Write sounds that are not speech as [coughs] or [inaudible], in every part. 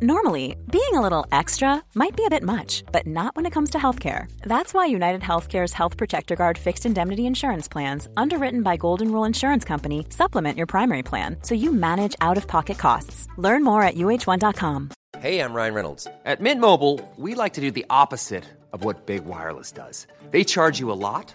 Normally, being a little extra might be a bit much, but not when it comes to healthcare. That's why United Healthcare's Health Protector Guard fixed indemnity insurance plans, underwritten by Golden Rule Insurance Company, supplement your primary plan so you manage out of pocket costs. Learn more at uh1.com. Hey, I'm Ryan Reynolds. At Mint Mobile, we like to do the opposite of what Big Wireless does. They charge you a lot,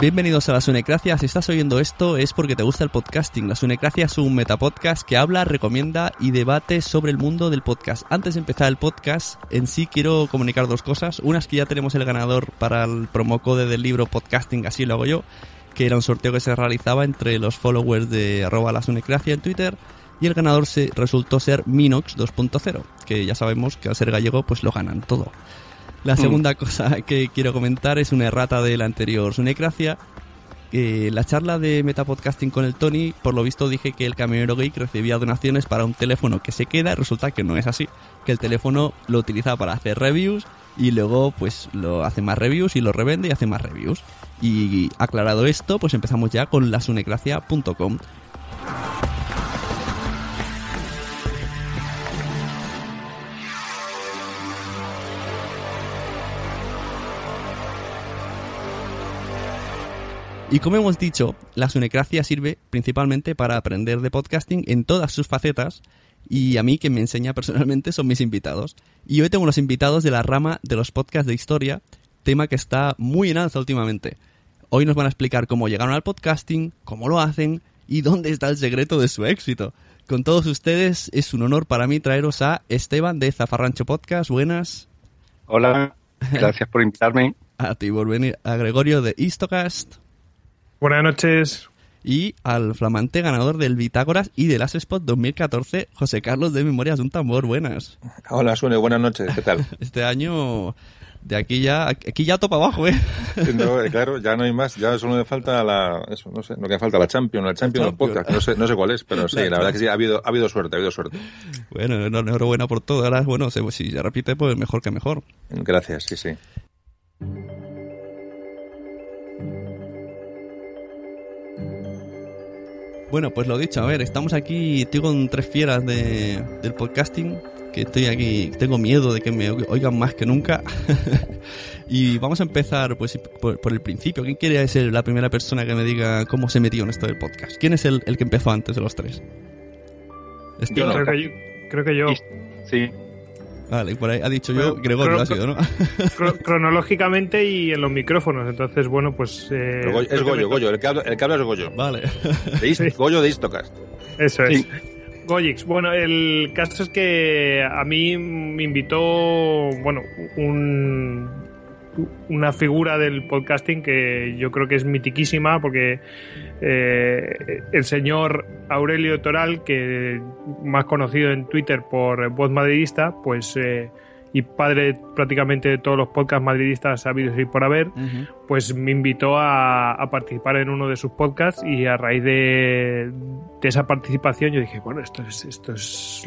Bienvenidos a la Sunecracia. Si estás oyendo esto es porque te gusta el podcasting. La Sunecracia es un metapodcast que habla, recomienda y debate sobre el mundo del podcast. Antes de empezar el podcast, en sí quiero comunicar dos cosas. Una es que ya tenemos el ganador para el promocode del libro Podcasting, así lo hago yo, que era un sorteo que se realizaba entre los followers de arroba la Sunecracia en Twitter. Y el ganador se resultó ser Minox 2.0, que ya sabemos que al ser gallego pues lo ganan todo. La segunda cosa que quiero comentar es una errata de la anterior Sunecracia. Eh, la charla de Metapodcasting con el Tony, por lo visto dije que el camionero geek recibía donaciones para un teléfono que se queda, resulta que no es así, que el teléfono lo utiliza para hacer reviews y luego pues lo hace más reviews y lo revende y hace más reviews. Y aclarado esto, pues empezamos ya con lasunecracia.com. Y como hemos dicho, la Sunecracia sirve principalmente para aprender de podcasting en todas sus facetas y a mí quien me enseña personalmente son mis invitados. Y hoy tengo los invitados de la rama de los podcasts de historia, tema que está muy en alza últimamente. Hoy nos van a explicar cómo llegaron al podcasting, cómo lo hacen y dónde está el secreto de su éxito. Con todos ustedes es un honor para mí traeros a Esteban de Zafarrancho Podcast. Buenas. Hola, [laughs] gracias por invitarme. A ti por venir. A Gregorio de Istocast. Buenas noches. Y al flamante ganador del Bitágoras y del Spot 2014, José Carlos de Memorias de un Tambor. Buenas. Hola, Sune, buenas noches. ¿Qué tal? [laughs] Este año, de aquí ya, aquí ya topa abajo, ¿eh? No, claro, ya no hay más, ya solo me falta la, eso, no sé, lo que falta, la Champion, la Champion del podcast, no sé, no sé cuál es, pero sí, la verdad que sí, ha habido, ha habido suerte, ha habido suerte. Bueno, enhorabuena por todo, ahora, bueno, si se repite, pues mejor que mejor. Gracias, sí, sí. Bueno, pues lo dicho, a ver, estamos aquí, estoy con tres fieras de, del podcasting, que estoy aquí, tengo miedo de que me oigan más que nunca. [laughs] y vamos a empezar pues por, por, el principio. ¿Quién quiere ser la primera persona que me diga cómo se metió en esto del podcast? ¿Quién es el, el que empezó antes de los tres? Yo no, creo, que yo, creo que yo. Sí. Vale, y por ahí ha dicho yo, Gregorio ha sido, ¿no? cronológicamente y en los micrófonos, entonces, bueno, pues... Eh, es Goyo, Goyo, el que, habla, el que habla es Goyo. Vale. De Ist, sí. Goyo de Istocast. Eso es. Sí. Goyix, bueno, el caso es que a mí me invitó, bueno, un, una figura del podcasting que yo creo que es mitiquísima porque eh, el señor Aurelio Toral, que más conocido en Twitter por Voz Madridista, pues eh, y padre prácticamente de todos los podcasts madridistas habidos y por haber, uh -huh. pues me invitó a, a, participar en uno de sus podcasts y a raíz de, de, esa participación yo dije, bueno, esto es, esto es,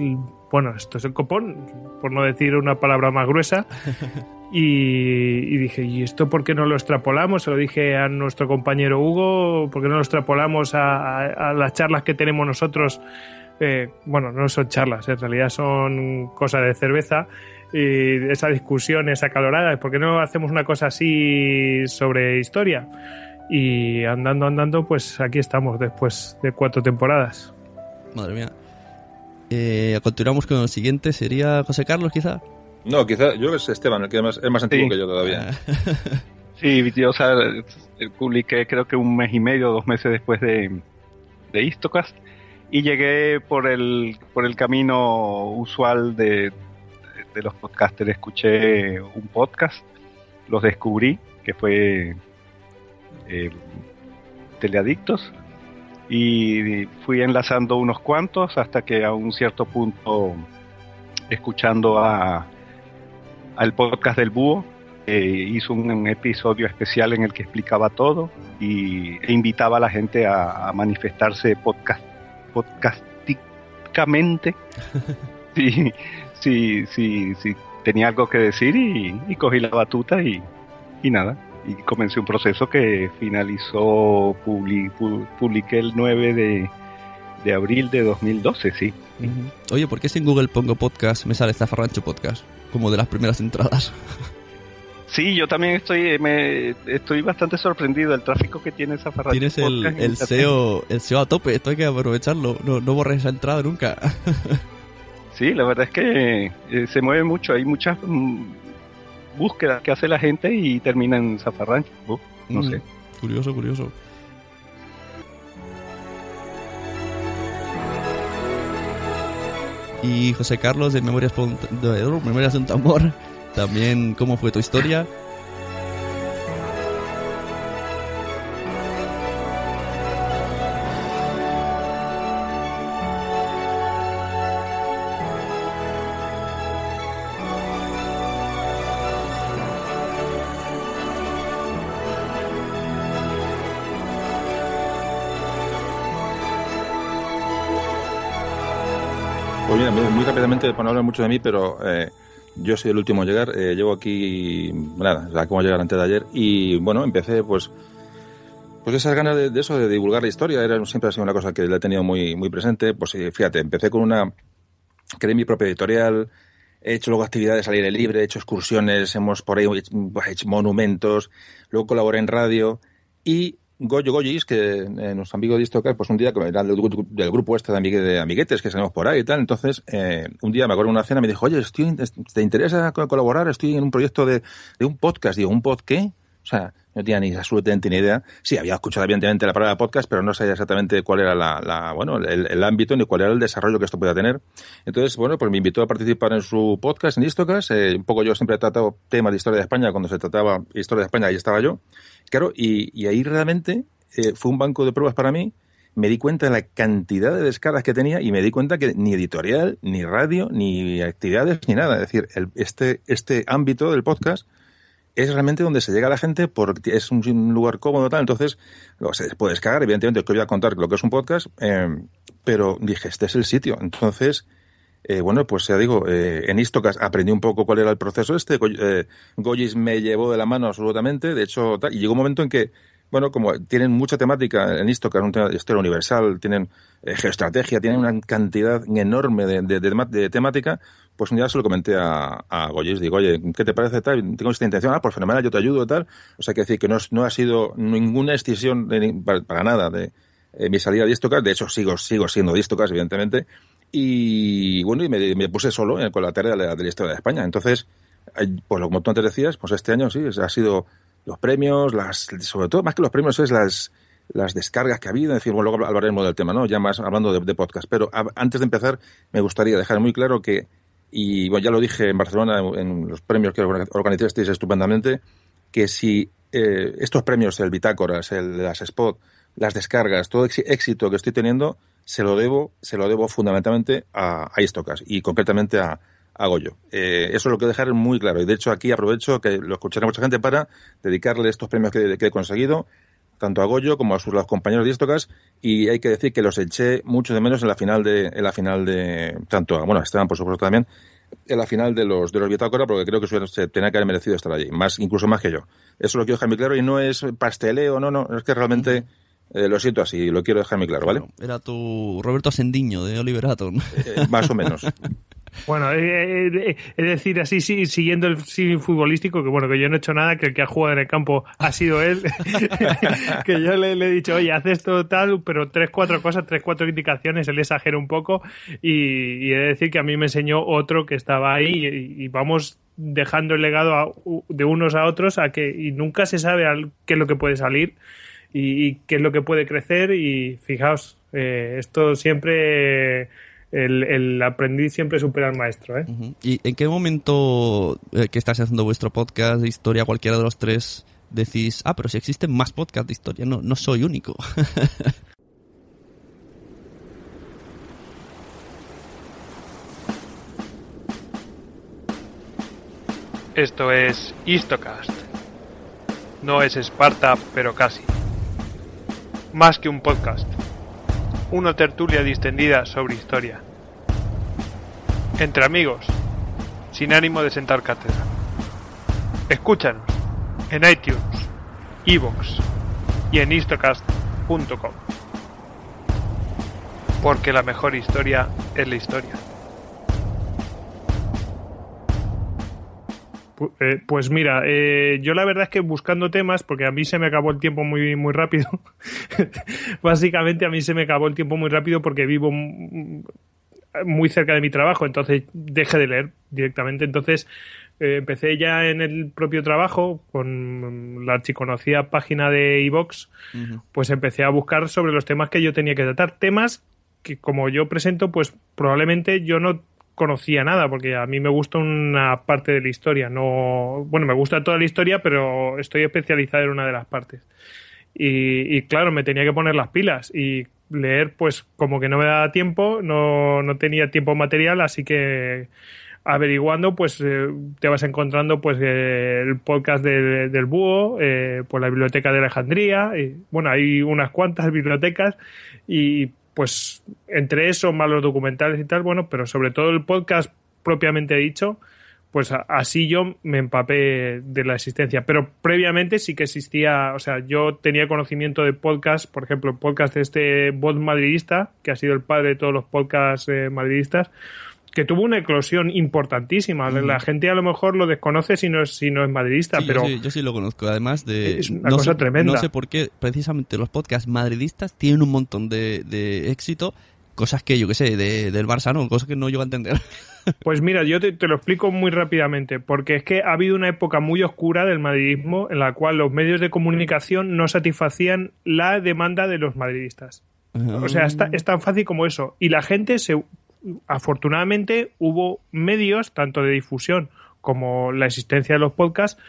bueno, esto es el copón, por no decir una palabra más gruesa. [laughs] Y, dije, ¿y esto por qué no lo extrapolamos? Se lo dije a nuestro compañero Hugo, ¿por qué no lo extrapolamos a, las charlas que tenemos nosotros? Eh, bueno, no son charlas, en realidad son cosas de cerveza y esa discusión es acalorada, ¿por qué no hacemos una cosa así sobre historia? Y andando, andando, pues aquí estamos después de cuatro temporadas. Madre mía. Eh, continuamos con el siguiente, sería José Carlos, quizá. No, quizá yo es Esteban, el que es más, es más antiguo Sí. que yo todavía. [laughs] Sí, yo, o sea, publiqué creo que un mes y medio, dos meses después de, de Istocast y llegué por el, por el camino usual de, de los podcasters. Escuché un podcast, los descubrí, que fue eh, Teleadictos, y fui enlazando unos cuantos hasta que a un cierto punto, escuchando a al podcast del Búho, eh, hizo un, un episodio especial en el que explicaba todo y, e invitaba a la gente a, a manifestarse podcast, podcasticamente si, si, si, si tenía algo que decir y, y cogí la batuta y, y nada. Y comencé un proceso que finalizó, publi- pu- publiqué el 9 de, de abril de 2012, sí. Ujú. Oye, ¿por qué si en Google pongo podcast me sale Zafarrancho Podcast? Como de las primeras entradas. Sí, yo también estoy me, estoy bastante sorprendido del tráfico que tiene esa Tienes el, el SEO, el SEO a tope, esto hay que aprovecharlo. No, no borres esa entrada nunca. [laughs] Sí, la verdad es que eh, se mueve mucho, hay muchas mm, búsquedas que hace la gente y termina en Zafarrancho. No Mm, sé. Curioso, curioso. Y José Carlos de Memorias, de Memorias de un Tambor, también cómo fue tu historia. Muy, muy rápidamente, para no hablar mucho de mí, pero eh, yo soy el último en llegar. eh, llevo aquí, nada, acabo de llegar antes de ayer. Y bueno, empecé pues pues esas ganas de, de eso, de divulgar la historia, era, siempre ha sido una cosa que la he tenido muy, muy presente. Pues fíjate, empecé con una, creé mi propia editorial, he hecho luego actividades al aire libre, he hecho excursiones, hemos por ahí hecho, hecho monumentos, luego colaboré en radio y Goyo Goyis, que eh, nuestro amigo de Istocas, pues un día, era del, gru- del grupo este de, de amiguetes que salimos por ahí y tal, entonces eh, un día me acuerdo en una cena me dijo, oye, estoy, ¿te interesa co- colaborar? Estoy en un proyecto de, de un podcast. Digo, ¿un pod qué? O sea, no tenía ni absolutamente ni idea. Sí, había escuchado evidentemente la palabra podcast, pero no sabía exactamente cuál era la, la- bueno, el, ámbito ni cuál era el desarrollo que esto podía tener. Entonces, bueno, pues me invitó a participar en su podcast, en Istocas. Eh, un poco yo siempre he tratado temas de historia de España. Cuando se trataba historia de España, ahí estaba yo. Claro, y, y ahí realmente eh, fue un banco de pruebas para mí. Me di cuenta de la cantidad de descargas que tenía y me di cuenta que ni editorial, ni radio, ni actividades, ni nada. Es decir, el- este, este ámbito del podcast es realmente donde se llega a la gente porque es un, lugar cómodo tal. Entonces luego se puede descargar evidentemente os voy a contar lo que es un podcast eh, pero dije este es el sitio. Entonces eh, bueno pues ya digo eh, en Istocas aprendí un poco cuál era el proceso este. Eh, Goyis me llevó de la mano absolutamente de hecho tal, y llegó un momento en que bueno, como tienen mucha temática en Istocas, un tema de historia universal, tienen eh, geoestrategia, tienen una cantidad enorme de, de temática, pues un día se lo comenté a, a Goyes, digo, oye, ¿qué te parece tal? Tengo esta intención, ah, pues fenomenal, yo te ayudo tal. O sea, que decir que no, es- no ha sido ninguna excisión de para, para nada de eh, mi salida de Istocas, de hecho sigo, sigo siendo Istocas, evidentemente, y bueno, y me, puse solo eh, con la tarea de la, historia de España. Entonces, eh, pues lo- como tú antes decías, pues este año sí, ha sido los premios, las, sobre todo más que los premios es las, las descargas que ha habido, en fin, bueno, luego hablaremos del tema, ¿no? Ya más hablando de, podcast. Pero antes de empezar, me gustaría dejar muy claro que, y bueno, ya lo dije en Barcelona, en, los premios que orga- organizasteis estupendamente, que si eh, estos premios, el Bitácoras, el, las Spot, las descargas, todo éxito que estoy teniendo, se lo debo, se lo debo fundamentalmente a, a Istocas y concretamente a, a Goyo. Eh, eso lo quiero dejar muy claro. Y de hecho aquí aprovecho que lo escuchará mucha gente para dedicarle estos premios que he conseguido, tanto a Goyo como a sus los compañeros de Istocas, y hay que decir que los eché mucho de menos en la final de, en la final de, tanto a, bueno, a Esteban por supuesto también, en la final de los de los Bitácora, porque creo que se tenía que haber merecido estar allí, más, incluso más que yo. Eso lo quiero dejar muy claro y no es pasteleo, no, no, es que realmente eh, lo siento así, lo quiero dejar muy claro, ¿vale? Era tu Roberto Sendiño de Oliver Atom. Eh, más o menos. [laughs] Bueno, eh, eh, es decir, así sí, siguiendo el cine futbolístico, que bueno, que yo no he hecho nada, que el que ha jugado en el campo ha sido él, [laughs] [laughs] que yo le, he dicho, oye, haz esto tal, pero tres, cuatro cosas, tres, cuatro indicaciones, él exagera un poco y, he de decir que a mí me enseñó otro que estaba ahí y, vamos dejando el legado de unos a otros a que y nunca se sabe qué es lo que puede salir y, qué es lo que puede crecer y fijaos, eh, esto siempre el, aprendiz siempre supera al maestro. ¿eh? ¿Y en qué momento eh, que estás haciendo vuestro podcast de historia, cualquiera de los tres, decís, ah, pero si existen más podcasts de historia, no, no soy único? [laughs] Esto es Histocast. No es Esparta, pero casi. Más que un podcast una tertulia distendida sobre historia. Entre amigos, sin ánimo de sentar cátedra. Escúchanos en iTunes, Evox y en istocast.com. Porque la mejor historia es la historia. Eh, pues mira, eh, yo la verdad es que buscando temas, porque a mí se me acabó el tiempo muy, muy rápido. [laughs] Básicamente a mí se me acabó el tiempo muy rápido porque vivo muy cerca de mi trabajo, entonces dejé de leer directamente. Entonces eh, empecé ya en el propio trabajo con la archiconocida página de iVox, pues empecé a buscar sobre los temas que yo tenía que tratar. Temas que como yo presento, pues probablemente yo no conocía nada, porque a mí me gusta una parte de la historia. No, bueno, me gusta toda la historia, pero estoy especializado en una de las partes. Y, claro, me tenía que poner las pilas y leer, pues como que no me daba tiempo, no, no tenía tiempo material, así que averiguando, pues eh, te vas encontrando pues eh, el podcast del Búho, eh, pues la biblioteca de Alejandría, y bueno, hay unas cuantas bibliotecas y pues entre eso, más los documentales y tal, bueno, pero sobre todo el podcast propiamente dicho, pues así yo me empapé de la existencia. Pero previamente sí que existía, o sea, yo tenía conocimiento de podcast, por ejemplo, el podcast de este bot madridista, que ha sido el padre de todos los podcasts eh, madridistas, que tuvo una eclosión importantísima. La gente a lo mejor lo desconoce si no es, si no es madridista, pero... Yo sí, lo conozco, además de... Es una cosa tremenda. No sé por qué precisamente los podcasts madridistas tienen un montón de, éxito, cosas que yo que sé, de, del Barça no, cosas que no llego a entender. [laughs] Pues mira, yo te, te, lo explico muy rápidamente, porque es que ha habido una época muy oscura del madridismo en la cual los medios de comunicación no satisfacían la demanda de los madridistas. O sea, es tan fácil como eso. Y la gente se afortunadamente hubo medios, tanto de difusión como la existencia de los podcasts,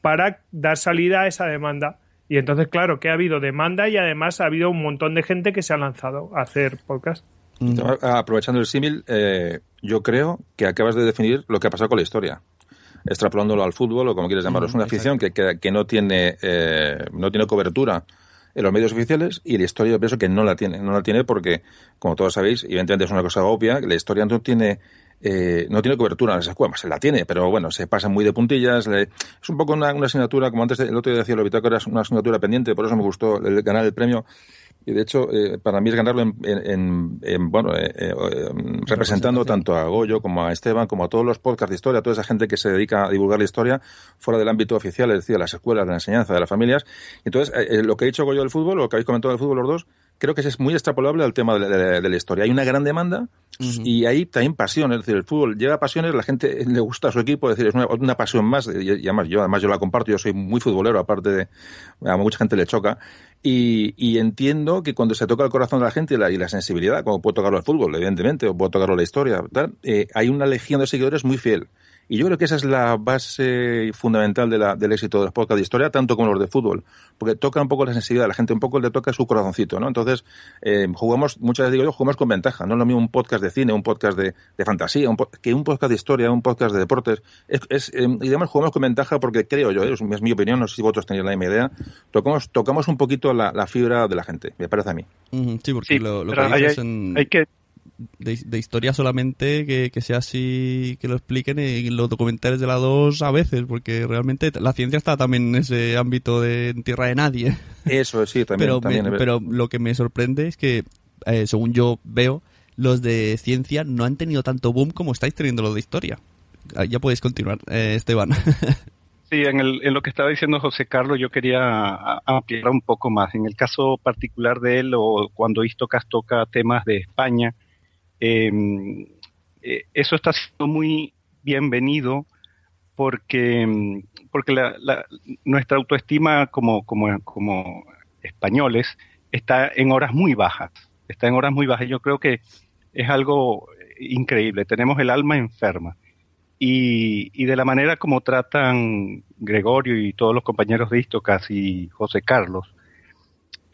para dar salida a esa demanda. Y entonces, claro, que ha habido demanda y además ha habido un montón de gente que se ha lanzado a hacer podcast. Mm. Aprovechando el símil, eh, yo creo que acabas de definir lo que ha pasado con la historia. Extrapolándolo al fútbol o como quieres llamarlo. es una afición que, que, no, tiene, eh, no tiene cobertura en los medios oficiales y la historia yo pienso que no la tiene. No la tiene porque, como todos sabéis, evidentemente es una cosa obvia, la historia no tiene eh, no tiene cobertura en las escuelas, se la tiene, pero bueno, se pasa muy de puntillas. es un poco una, asignatura, como antes el otro día decía lo bitácora, es una asignatura pendiente, por eso me gustó el, ganar el premio. Y de hecho, eh, para mí es ganarlo en, bueno, eh, representando tanto a Goyo como a Esteban, como a todos los podcasts de historia, a toda esa gente que se dedica a divulgar la historia fuera del ámbito oficial, es decir, de las escuelas, de la enseñanza, de las familias. Entonces, lo que ha dicho Goyo del fútbol, lo que habéis comentado del fútbol los dos, creo que es muy extrapolable al tema de, la historia. Hay una gran demanda y hay también pasión, es decir, el fútbol lleva pasiones, la gente le gusta a su equipo, es decir, es una, pasión más, y, además yo además yo la comparto, yo soy muy futbolero, aparte de, a mucha gente le choca, y, entiendo que cuando se toca el corazón de la gente y la, y la sensibilidad, como puede tocarlo el fútbol, evidentemente, o puede tocarlo la historia, eh, hay una legión de seguidores muy fiel. Y yo creo que esa es la base fundamental de la, del éxito de los podcasts de historia, tanto como los de fútbol, porque toca un poco la sensibilidad de la gente, un poco le toca su corazoncito, ¿no? Entonces, eh, jugamos, muchas veces digo yo, jugamos con ventaja, no es lo mismo un podcast de cine, un podcast de, de fantasía, un que un podcast de historia, un podcast de deportes. Es, es eh, y además jugamos con ventaja porque creo yo, es, mi opinión, no sé si vosotros tenéis la misma idea, tocamos, tocamos un poquito la, la fibra de la gente, me parece a mí. sí, porque lo, que hay, hay que de, historia solamente que, sea así, que lo expliquen en los documentales de la 2 a veces, porque realmente la ciencia está también en ese ámbito de tierra de nadie. Eso sí, también. pero, pero lo que me sorprende es que, eh, según yo veo, los de ciencia no han tenido tanto boom como estáis teniendo los de historia. Ah, Ya podéis continuar, eh, Esteban. [laughs] Sí, en, el- en lo que estaba diciendo José Carlos, yo quería ampliar un poco más. En el caso particular de él, o cuando Istocas toca temas de España, eh, eh, eso está siendo muy bienvenido porque, mm, porque la- la- nuestra autoestima como, como, como españoles está en horas muy bajas. Está en horas muy bajas. Yo creo que es algo increíble. Tenemos el alma enferma y, y de la manera como tratan Gregorio y todos los compañeros de Istocas y José Carlos,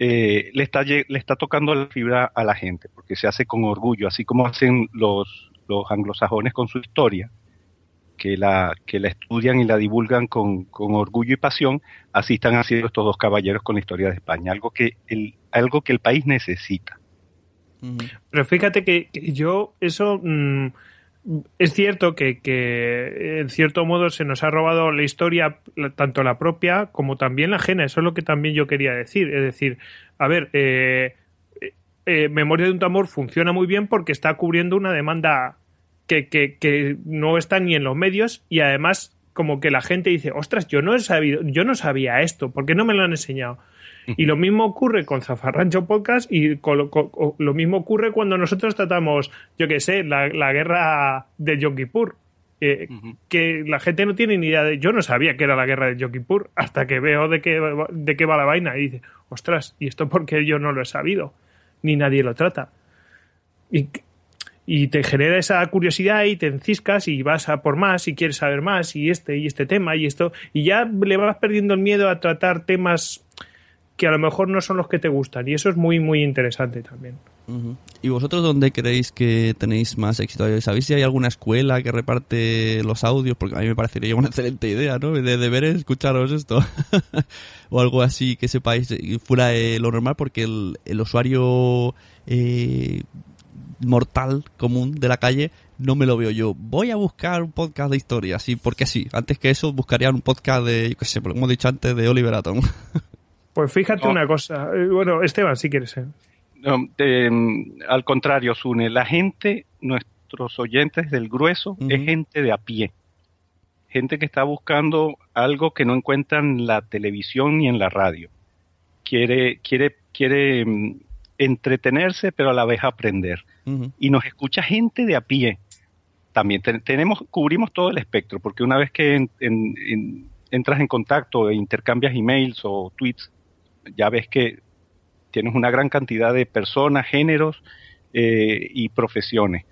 eh, le, está, le está tocando la fibra a la gente, porque se hace con orgullo, así como hacen los, los anglosajones con su historia, que la, que la estudian y la divulgan con, con orgullo y pasión, así están haciendo estos dos caballeros con la historia de España, algo que el, algo que el país necesita. Pero fíjate que, que yo, eso mm, es cierto que, en cierto modo se nos ha robado la historia, tanto la propia como también la ajena. Eso es lo que también yo quería decir. Es decir, a ver, eh, eh, Memoria de un tambor funciona muy bien porque está cubriendo una demanda que, que, que no está ni en los medios y además como que la gente dice, ostras, yo no he sabido, yo no sabía esto, ¿por qué no me lo han enseñado? Y lo mismo ocurre con Zafarrancho Podcast y con lo, con- o lo mismo ocurre cuando nosotros tratamos, yo qué sé, la, la guerra de Yom Kippur. eh, Que la gente no tiene ni idea de. Yo no sabía que era la guerra de Yom Kippur hasta que veo de qué, va- de qué va la vaina y dice, ostras, ¿y esto porque yo no lo he sabido? Ni nadie lo trata. Y, y te genera esa curiosidad y te enciscas y vas a por más y quieres saber más y este y este tema y esto. Y ya le vas perdiendo el miedo a tratar temas que a lo mejor no son los que te gustan y eso es muy muy interesante también. ¿Y vosotros dónde creéis que tenéis más éxito? ¿Sabéis si hay alguna escuela que reparte los audios? Porque a mí me parecería una [laughs] excelente idea, ¿no? De deberes, escucharos esto. [laughs] o algo así que sepáis fuera de lo normal, porque el, usuario eh, mortal común de la calle no me lo veo yo. Voy a buscar un podcast de historia, sí, porque sí. Antes que eso buscaría un podcast de, yo qué sé, como he dicho antes, de Oliver Atom. [laughs] Pues fíjate No. una cosa, eh, bueno, Esteban, si quieres. eh. No, eh, al contrario, Sune, la gente, nuestros oyentes del grueso, es gente de a pie. Gente que está buscando algo que no encuentra en la televisión ni en la radio. Quiere, quiere, quiere mm, entretenerse, pero a la vez aprender. Y nos escucha gente de a pie. También te- tenemos, cubrimos todo el espectro, porque una vez que en- en- en- entras en contacto e intercambias emails o tweets, ya ves que tienes una gran cantidad de personas, géneros eh, y profesiones.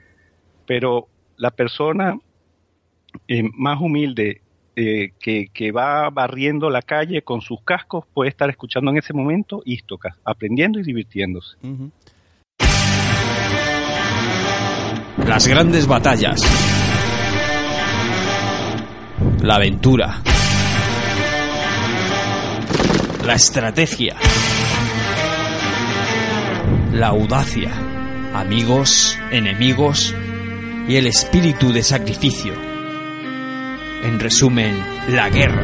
Pero la persona eh, más humilde eh, que, que va barriendo la calle con sus cascos puede estar escuchando en ese momento Istocas, aprendiendo y divirtiéndose. Las grandes batallas. La aventura. La estrategia. La audacia. Amigos, enemigos y el espíritu de sacrificio. En resumen, la guerra.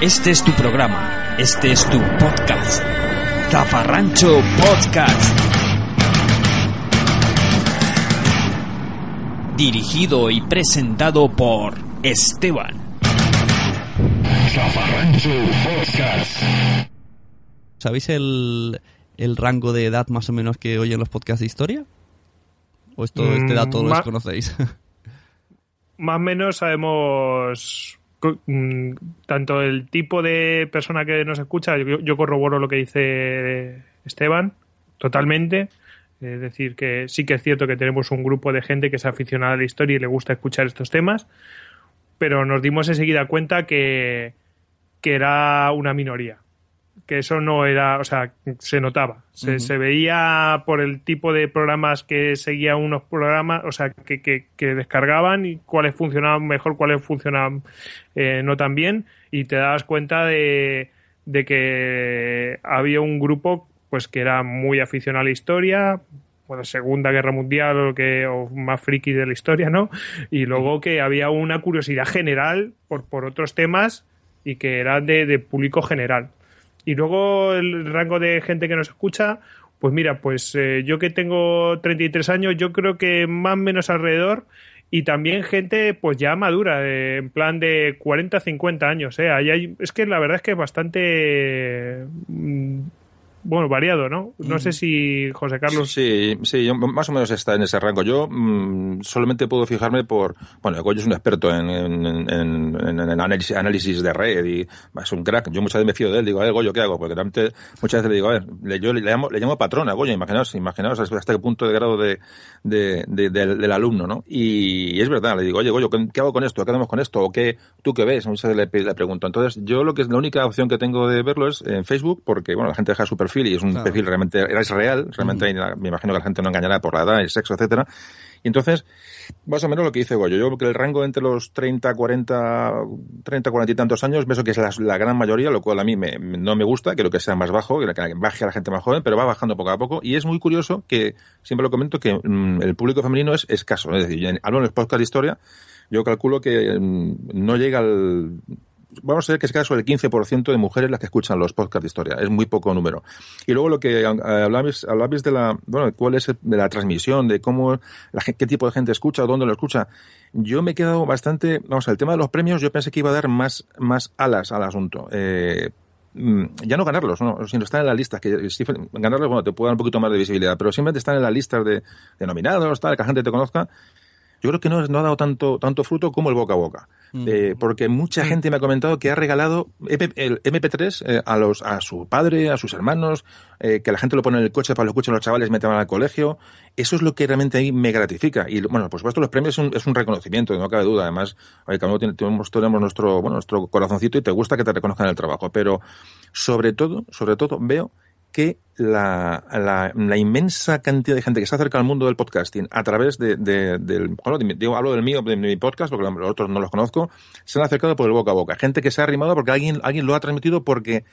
Este es tu programa. Este es tu podcast. Zafarrancho Podcast. dirigido y presentado por Esteban. ¿Sabéis el, el rango de edad más o menos que oyen los podcasts de historia? ¿O esto, este Mm, dato lo ma- desconocéis? [laughs] Más o menos sabemos mm, tanto el tipo de persona que nos escucha, yo, yo corroboro lo que dice Esteban, totalmente. Es decir, que sí que es cierto que tenemos un grupo de gente que es aficionada a la historia y le gusta escuchar estos temas, pero nos dimos enseguida cuenta que, que era una minoría. Que eso no era, o sea, se notaba. Se, se veía por el tipo de programas que seguían unos programas, o sea, que, que, que descargaban y cuáles funcionaban mejor, cuáles funcionaban eh, no tan bien, y te dabas cuenta de, de que había un grupo pues que era muy aficionado a la historia, bueno, Segunda Guerra Mundial o, que, o más friki de la historia, ¿no? Y luego que había una curiosidad general por, por otros temas y que era de, de público general. Y luego el rango de gente que nos escucha, pues mira, pues eh, yo que tengo 33 años, yo creo que más o menos alrededor y también gente pues ya madura, en plan de 40, 50 años. Eh. Hay, es que la verdad es que es bastante... bueno, variado, ¿no? No sé si José Carlos... Sí, sí, yo más o menos está en ese rango. Yo mm, solamente puedo fijarme por... Bueno, Goyo es un experto en, en, en- análisis, análisis de red y es un crack. Yo muchas veces me fío de él. Digo, a ver, Goyo, ¿qué hago? Porque realmente muchas veces le digo, a ver, le, yo le llamo, le llamo patrón a Goyo. Imaginaos, imaginaos hasta qué punto de grado de, de- de- del, del alumno, ¿no? Y, es verdad, le digo, oye, Goyo, ¿qué, qué hago con esto? ¿Qué hacemos con esto? ¿O qué, tú qué ves? Muchas veces le, le pregunto. Entonces, yo lo que es la única opción que tengo de verlo es en Facebook, porque, bueno, la gente deja su perfil y es un Claro. perfil realmente es real, realmente hay- me imagino que la gente no engañará por la edad, el sexo, etcétera. Y entonces, más o menos lo que dice Goyo, yo creo que el rango entre los 30, 40, 30, 40 y tantos años, pienso que es la, la gran mayoría, lo cual a mí me- no me gusta, quiero que sea más bajo, que que baje a la gente más joven, pero va bajando poco a poco. Y es muy curioso que, siempre lo comento, que mm, el público femenino es escaso. Es decir, en- hablo en los podcasts de historia, yo calculo que mm, no llega al vamos a ver que es caso del 15% de mujeres las que escuchan los podcasts de historia. Es muy poco número. Y luego lo que eh, hablabais, hablabais de la, bueno, cuál es el- de la transmisión, de cómo, la, qué tipo de gente escucha, dónde lo escucha. Yo me he quedado bastante, vamos, el tema de los premios, yo pensé que iba a dar más, más alas al asunto. Eh, mm, ya no ganarlos, no, sino estar en las listas, que sí, ganarlos, bueno, te puede dar un poquito más de visibilidad, pero simplemente estar en las listas de, de nominados, tal, que la gente te conozca, yo creo que no, no ha dado tanto, tanto fruto como el boca a boca. Eh, porque mucha gente me ha comentado que ha regalado el MP3 eh, a los a su padre, a sus hermanos, eh, que la gente lo pone en el coche para que lo escuchen los chavales van al colegio. Eso es lo que realmente ahí me gratifica. Y bueno, por supuesto, los premios es un, es un reconocimiento, no cabe duda. Además, oye, cada uno tiene- tenemos, tenemos nuestro, bueno, nuestro corazoncito y te gusta que te reconozcan el trabajo. Pero sobre todo, sobre todo, veo que la, la, la inmensa cantidad de gente que se acerca al mundo del podcasting a través de, de- del, bueno, digo, hablo del mío, de mi podcast, porque los otros no los conozco, se han acercado por el boca a boca. Gente que se ha arrimado porque alguien, alguien lo ha transmitido porque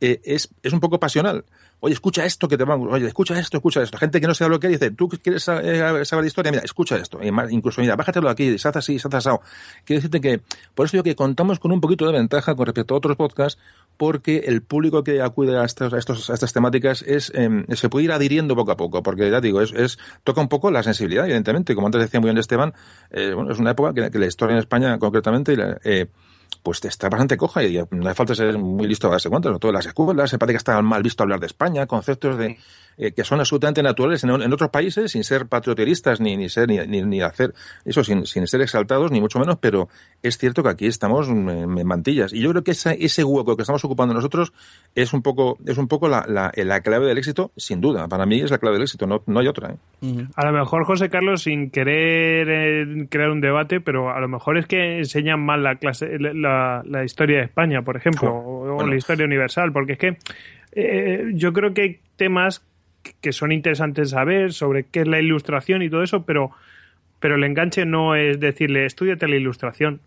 eh, es, es un poco pasional. Oye, escucha esto que te va a... Oye, escucha esto, escucha esto. Gente que no sabe lo que dice, tú quieres saber, saber de historia, mira, escucha esto. Incluso, mira, bájatelo aquí, se hace así, se hace asado. Quiero decirte que, por eso digo que contamos con un poquito de ventaja con respecto a otros podcasts, porque el público que acude a, estos, a, estos, a estas temáticas es em, se puede ir adhiriendo poco a poco, porque ya digo, es, es toca un poco la sensibilidad, evidentemente. Como antes decía muy bien Esteban, eh, bueno, es una época que, que la historia en España, concretamente, eh, pues está bastante coja y no hace falta ser muy listo a darse cuenta. ¿no? Todas las escuelas, se parece que está mal visto hablar de España, conceptos de eh, que son absolutamente naturales en, en, otros países, sin ser patrioteristas ni, ni ser ni, ni, ni hacer eso, sin, sin, ser exaltados, ni mucho menos, pero es cierto que aquí estamos en, en mantillas. Y yo creo que esa, ese hueco que estamos ocupando nosotros es un poco, es un poco la, la, la, clave del éxito, sin duda. Para mí es la clave del éxito, no, no hay otra. ¿eh? Uh -huh. A lo mejor, José Carlos, sin querer eh, crear un debate, pero a lo mejor es que enseñan mal la clase, la, la historia de España, por ejemplo, [laughs] oh, o, bueno. la historia universal, porque es que eh, yo creo que hay temas que son interesantes saber sobre qué es la ilustración y todo eso, pero, pero el enganche no es decirle, estudiate la ilustración.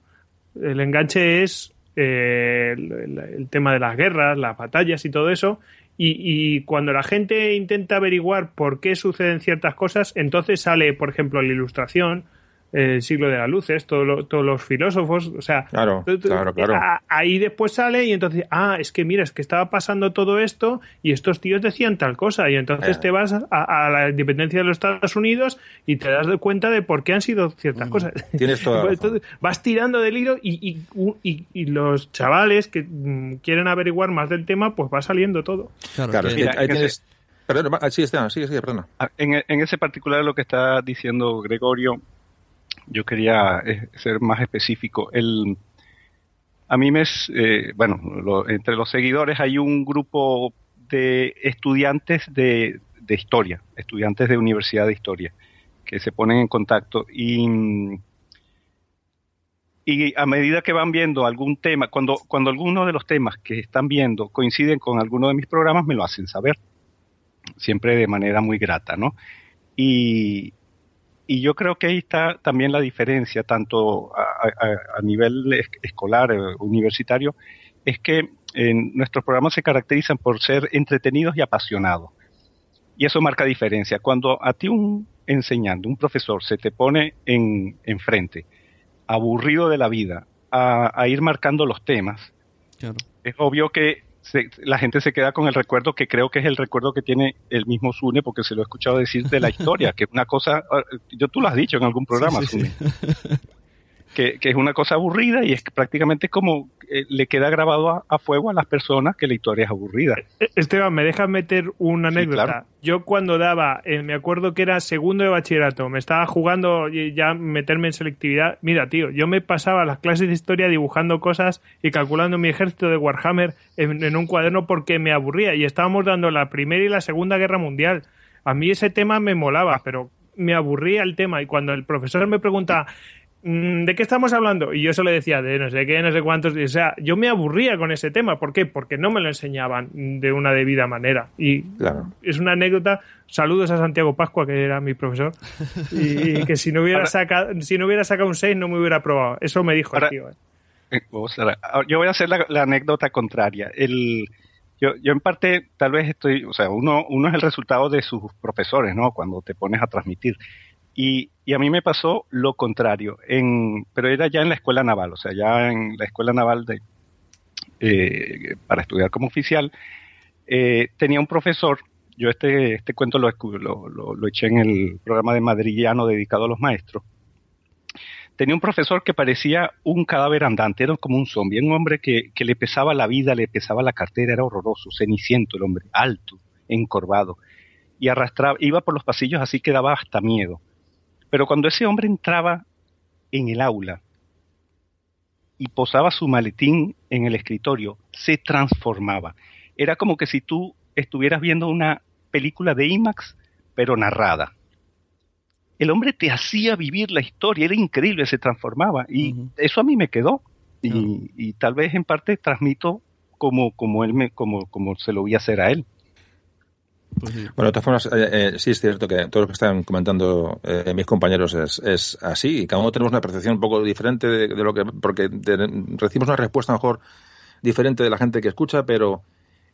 El enganche es eh, el, el, tema de las guerras, las batallas y todo eso. Y, y, cuando la gente intenta averiguar por qué suceden ciertas cosas, entonces sale, por ejemplo, la ilustración, el siglo de las luces, todo lo, todos los filósofos, o sea, claro, claro, claro. A, ahí después sale y entonces, ah, es que mira, es que estaba pasando todo esto y estos tíos decían tal cosa y entonces eh. te vas a, a, la independencia de los Estados Unidos y te das cuenta de por qué han sido ciertas mm, cosas. Tienes toda entonces, vas tirando del hilo y, y, y, los chavales que mm, quieren averiguar más del tema, pues va saliendo todo. Claro, claro mira, ahí tienes... Perdón, sí, Esteban, sí, sí, perdona. En, en ese particular lo que está diciendo Gregorio, yo quería eh, ser más específico. El, a mí me es, eh, bueno, lo, entre los seguidores hay un grupo de estudiantes de, de, historia, estudiantes de universidad de historia, que se ponen en contacto y, y a medida que van viendo algún tema, cuando, cuando alguno de los temas que están viendo coinciden con alguno de mis programas, me lo hacen saber, siempre de manera muy grata, ¿no? Y, y yo creo que ahí está también la diferencia, tanto a, a, a nivel escolar, eh, universitario, es que en nuestros programas se caracterizan por ser entretenidos y apasionados. Y eso marca diferencia. Cuando a ti un enseñando, un profesor, se te pone en, enfrente, aburrido de la vida, a, a ir marcando los temas, claro. es obvio que la gente se queda con el recuerdo que creo que es el recuerdo que tiene el mismo Sune, porque se lo he escuchado decir de la [laughs] historia, que es una cosa, ah, yo tú lo has dicho en algún programa, Sune. [laughs] que, es una cosa aburrida y es que prácticamente como eh, le queda grabado a, fuego a las personas que la historia es aburrida. Eh, Esteban, ¿me dejas meter una anécdota? Yo cuando daba, eh, me acuerdo que era segundo de bachillerato, me estaba jugando ya meterme en selectividad. Mira, tío, yo me pasaba las clases de historia dibujando cosas y calculando mi ejército de Warhammer en, en un cuaderno porque me aburría y estábamos dando la Primera y la Segunda Guerra Mundial. A mí ese tema me molaba, pero me aburría el tema y cuando el profesor me pregunta ¿de qué estamos hablando? Y yo eso le decía, de no sé qué, no sé cuántos. O sea, yo me aburría con ese tema. ¿Por qué? Porque no me lo enseñaban de una debida manera. Y es una anécdota. Saludos a Santiago Pascua, que era mi profesor. Y, que si no hubiera sacado, si no hubiera sacado un 6, no me hubiera aprobado. Eso me dijo el tío. ¿eh? Eh, yo voy a hacer la, anécdota contraria. El, yo, yo, en parte, tal vez estoy, o sea, uno, uno es el resultado de sus profesores, ¿no? Cuando te pones a transmitir. Y, a mí me pasó lo contrario, pero era ya en la escuela naval, o sea, ya en la escuela naval eh, para estudiar como oficial, eh, tenía un profesor, yo este, este cuento lo, eché en el programa de Madrillano dedicado a los maestros, tenía un profesor que parecía un cadáver andante, era como un zombie, un hombre que, que le pesaba la vida, le pesaba la cartera, era horroroso, ceniciento el hombre, alto, encorvado, y arrastraba, iba por los pasillos así que daba hasta miedo. Pero cuando ese hombre entraba en el aula y posaba su maletín en el escritorio, se transformaba. Era como que si tú estuvieras viendo una película de IMAX, pero narrada. El hombre te hacía vivir la historia, era increíble, se transformaba. Y eso a mí me quedó. Y, tal vez en parte transmito como, como él me, como, como se lo a hacer a él. Pues bueno, de todas formas, eh, eh, sí es cierto que todo lo que están comentando eh, mis compañeros es, es así. Y cada uno tenemos una percepción un poco diferente de, lo que. porque recibimos una respuesta mejor diferente de la gente que escucha, pero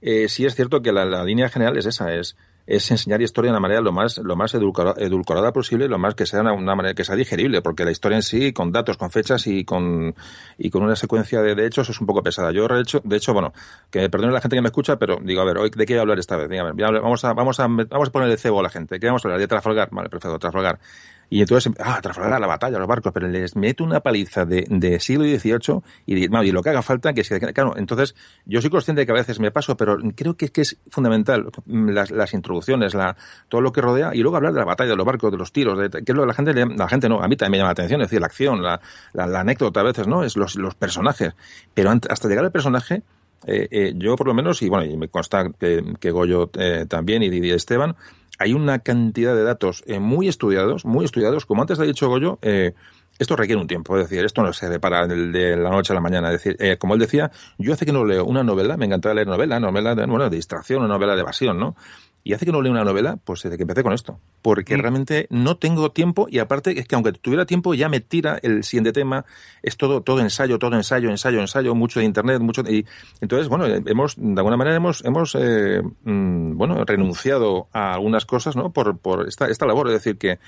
sí es cierto que la, la, línea general es esa: es es enseñar historia de una manera lo más, lo más edulcorada, posible, lo más que sea una, manera que sea digerible, porque la historia en sí, con datos, con fechas y con, y con una secuencia de, hechos es un poco pesada. Yo, de hecho, de hecho, bueno, que me perdone la gente que me escucha, pero digo, a ver, hoy, ¿de qué voy a hablar esta vez? vamos a, vamos a, vamos a ponerle cebo a la gente. ¿Qué vamos a hablar? De Trafalgar. Vale, perfecto, Trafalgar. Y entonces, ah, Trafalgar, la batalla, los barcos, pero les meto una paliza de, de siglo XVIII y, y lo que haga falta, que si, claro, entonces yo soy consciente de que a veces me paso, pero creo que, que es fundamental las, las introducciones, la, todo lo que rodea, y luego hablar de la batalla, de los barcos, de los tiros, de, que es lo que la gente, la gente no, a mí también me llama la atención, es decir, la acción, la, la, anécdota a veces, ¿no? Es los, los personajes. Pero hasta llegar al personaje, eh, eh, yo por lo menos, y bueno, y me consta que, que Goyo eh, también y, y Esteban, hay una cantidad de datos eh, muy estudiados, muy estudiados, como antes ha dicho Goyo, eh, esto requiere un tiempo, es decir, esto no se repara de la noche a la mañana. Es decir, eh, como él decía, yo hace que no leo una novela, me encantaba leer novela, novela de, bueno, de distracción, una novela de evasión, ¿no? Y hace que no leo una novela, pues desde que empecé con esto. Porque mm. realmente no tengo tiempo y aparte es que aunque tuviera tiempo ya me tira el siguiente tema. Es todo, todo ensayo, todo ensayo, ensayo, ensayo, mucho de internet, mucho y entonces, bueno, hemos, de alguna manera hemos, hemos eh, mm, bueno, renunciado a algunas cosas, ¿no? Por, por esta, esta labor. Es decir, que,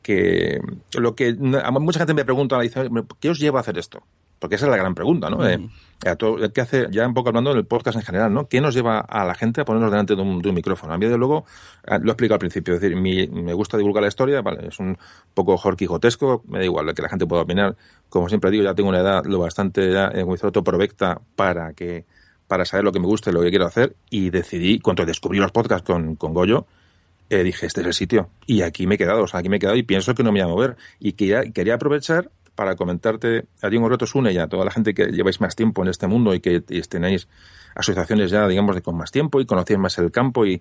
que lo que mucha gente me pregunta, dice, ¿qué os lleva a hacer esto? Porque esa es la gran pregunta, ¿no? Eh, ¿Qué hace, ya un poco hablando del podcast en general, ¿no? ¿Qué nos lleva a la gente a ponernos delante de un, micrófono? A mí, de luego, ah, lo he explicado al principio, es decir, me gusta divulgar la historia, vale, es un poco jorquijotesco, me da igual que la gente pueda opinar. Como siempre digo, ya tengo una edad lo bastante, ya, eh, como provecta para que, para saber lo que me gusta y lo que quiero hacer, y decidí, cuando descubrí los podcasts con, con Goyo, eh, dije, este es el sitio. Y aquí me he quedado, o sea, aquí me he quedado y pienso que no me voy a mover. Y quería, quería aprovechar para comentarte a ti un reto une y a toda la gente que lleváis más tiempo en este mundo y que tenéis asociaciones ya, digamos, de con más tiempo y conocéis más el campo y,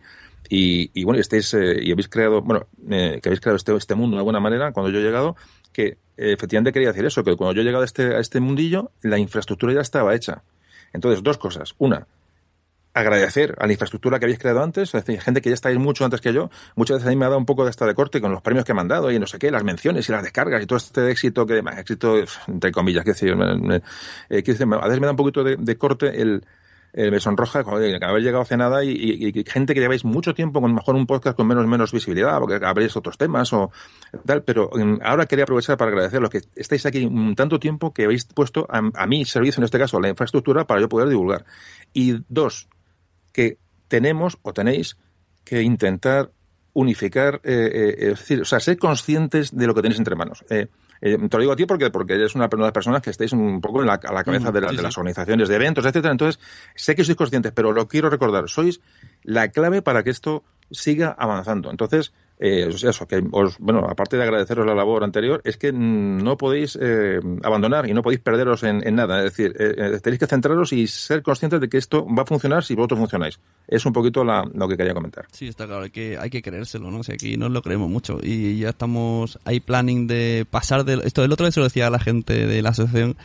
bueno, eh, y habéis creado, bueno, eh, que habéis creado este, este mundo de alguna manera, cuando yo he llegado, que eh, efectivamente quería decir eso, que cuando yo he llegado a este, a este mundillo, la infraestructura ya estaba hecha. Entonces, dos cosas. Una, agradecer a la infraestructura que habéis creado antes, es decir, gente que ya estáis mucho antes que yo, muchas veces a mí me ha dado un poco de esta de corte con los premios que me han dado y no sé qué, las menciones y las descargas y todo este éxito que, éxito, entre comillas, que decir, eh, decir, a veces me da un poquito de, corte el, me sonroja que haber llegado hace nada y, gente que lleváis mucho tiempo con mejor un podcast con menos menos visibilidad porque habréis otros temas o tal, pero mm, ahora quería aprovechar para agradecer los que estáis aquí tanto tiempo que habéis puesto a, a mi servicio, en este caso, la infraestructura para yo poder divulgar. Y dos, que tenemos o tenéis que intentar unificar, eh, eh, es decir, o sea, ser conscientes de lo que tenéis entre manos. Eh, eh, te lo digo a ti porque, porque eres una de las personas que estáis un poco en la, a la cabeza de, la- de las organizaciones de eventos, etcétera. Entonces, sé que sois conscientes, pero lo quiero recordar. Sois la clave para que esto siga avanzando. Entonces, eh, eso, que os, bueno, aparte de agradeceros la labor anterior, es que no podéis eh, abandonar y no podéis perderos en, nada. Es decir, eh, eh, tenéis que centraros y ser conscientes de que esto va a funcionar si vosotros funcionáis. Es un poquito la- lo que quería comentar. Sí, está claro, hay que, hay que creérselo, ¿no? O aquí no lo creemos mucho y ya estamos, hay planning de pasar de... Esto el otro día se lo decía a la gente de la asociación,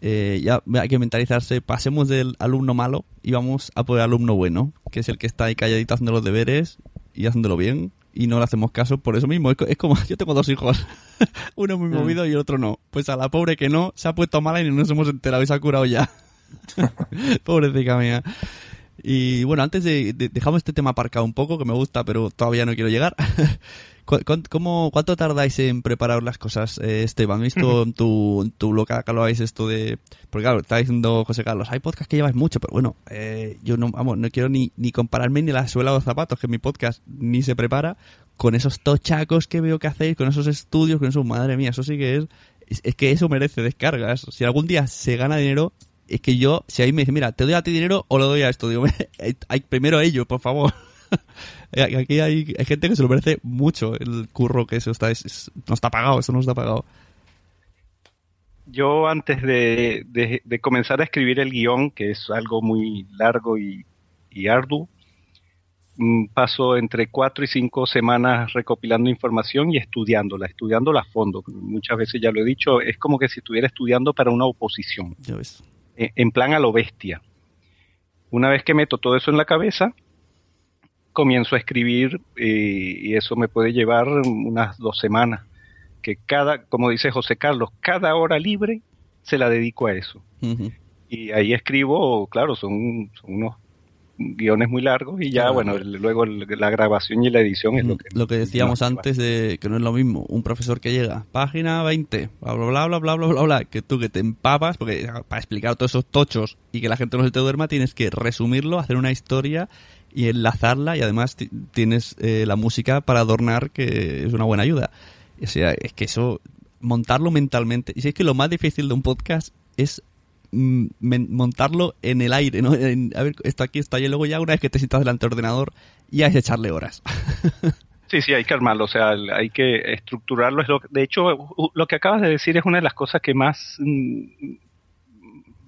eh, ya hay que mentalizarse, pasemos del alumno malo y vamos a por el alumno bueno, que es el que está ahí calladito haciendo los deberes y haciéndolo bien y no le hacemos caso por eso mismo. Es, es como, [laughs] yo tengo dos hijos, [laughs] uno muy movido y el otro no. Pues a la pobre que no, se ha puesto mala y no nos hemos enterado y se ha curado ya. [laughs] Pobrecita mía. Y bueno, antes de, de- dejamos este tema aparcado un poco, que me gusta, pero todavía no quiero llegar. [laughs] ¿Cu- cu- cómo- ¿Cuánto tardáis en preparar las cosas, eh, Esteban? He visto en tu, en tu blog que hablabais esto de... Porque claro, está diciendo José Carlos, hay podcasts que lleváis mucho, pero bueno, eh, yo no, vamos, no quiero ni, ni compararme ni la suela de los zapatos, que mi podcast ni se prepara, con esos tochacos que veo que hacéis, con esos estudios, con eso, madre mía, eso sí que es... Es, es que eso merece descargas. Si algún día se gana dinero, es que yo, si ahí me dice, mira, te doy a ti dinero o lo doy a esto, digo, hay primero a ello, por favor. [laughs] Aquí hay, hay gente que se lo merece mucho el curro que eso está, es- es- no está pagado, eso no está pagado. Yo antes de, de- de comenzar a escribir el guion, que es algo muy largo y, y arduo, mm, paso entre cuatro y cinco semanas recopilando información y estudiándola, estudiándola a fondo. Muchas veces ya lo he dicho, es como que si estuviera estudiando para una oposición, Ya ves. Eh, en plan a lo bestia. Una vez que meto todo eso en la cabeza, comienzo a escribir eh, y eso me puede llevar unas dos semanas. Que cada, como dice José Carlos, cada hora libre se la dedico a eso. Y ahí escribo, claro, son, son unos guiones muy largos y ya, bueno, luego la grabación y la edición es lo que... Lo que decíamos antes de que no es lo mismo, un profesor que llega, página 20, bla bla bla bla bla bla bla, bla, que tú que te empapas, porque para explicar todos esos tochos y que la gente no se te duerma, tienes que resumirlo, hacer una historia y enlazarla y además ti- tienes eh, la música para adornar, que es una buena ayuda. O sea, es que eso, montarlo mentalmente, y si es que lo más difícil de un podcast es mm, montarlo en el aire, ¿no? En- a ver, esto aquí, esto allá, y luego ya una vez que te sientas delante del ordenador, ya es echarle horas. [laughs] Sí, sí, hay que armarlo, o sea, hay que estructurarlo. Es lo, de hecho, lo que acabas de decir es una de las cosas que más, mm,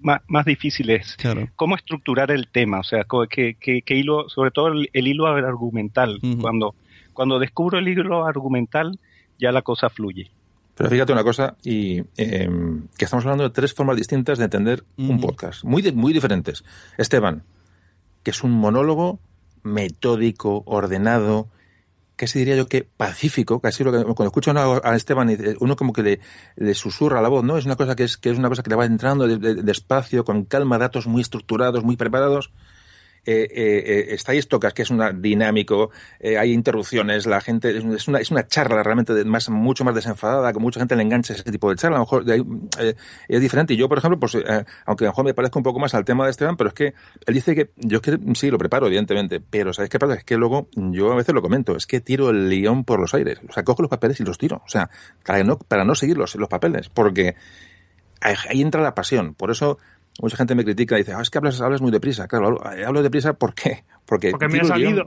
más, más difícil es. Claro. Cómo estructurar el tema, o sea, que, que, que hilo, sobre todo el, el hilo argumental. Cuando, cuando descubro el hilo argumental, ya la cosa fluye. Pero fíjate una cosa, y eh, que estamos hablando de tres formas distintas de entender un podcast, muy, muy diferentes. Esteban, que es un monólogo metódico, ordenado, casi diría yo que pacífico, casi lo que cuando escucho a, a Esteban y uno como que le, le susurra la voz, ¿no? Es una cosa que es que es una cosa que le va entrando de- de- despacio, con calma, datos muy estructurados, muy preparados. Eh, eh, eh, está Istocas, que es una dinámico, eh, hay interrupciones, la gente, es una, es una charla realmente más, mucho más desenfadada, que mucha gente le engancha ese tipo de charla, a lo mejor de eh, es diferente. Y yo, por ejemplo, pues, aunque a lo mejor me parezca un poco más al tema de Esteban, pero es que él dice que, yo es que sí, lo preparo, evidentemente, pero ¿sabes qué pasa? Es que luego, yo a veces lo comento, es que tiro el guion por los aires, o sea, cojo los papeles y los tiro, o sea, para no, para no seguir los, papeles, porque ahí entra la pasión. Por eso mucha gente me critica y dice, ah, es que hablas, hablas muy deprisa. Claro, hablo, eh, hablo deprisa ¿por qué? Porque, Porque me ha el guion. salido.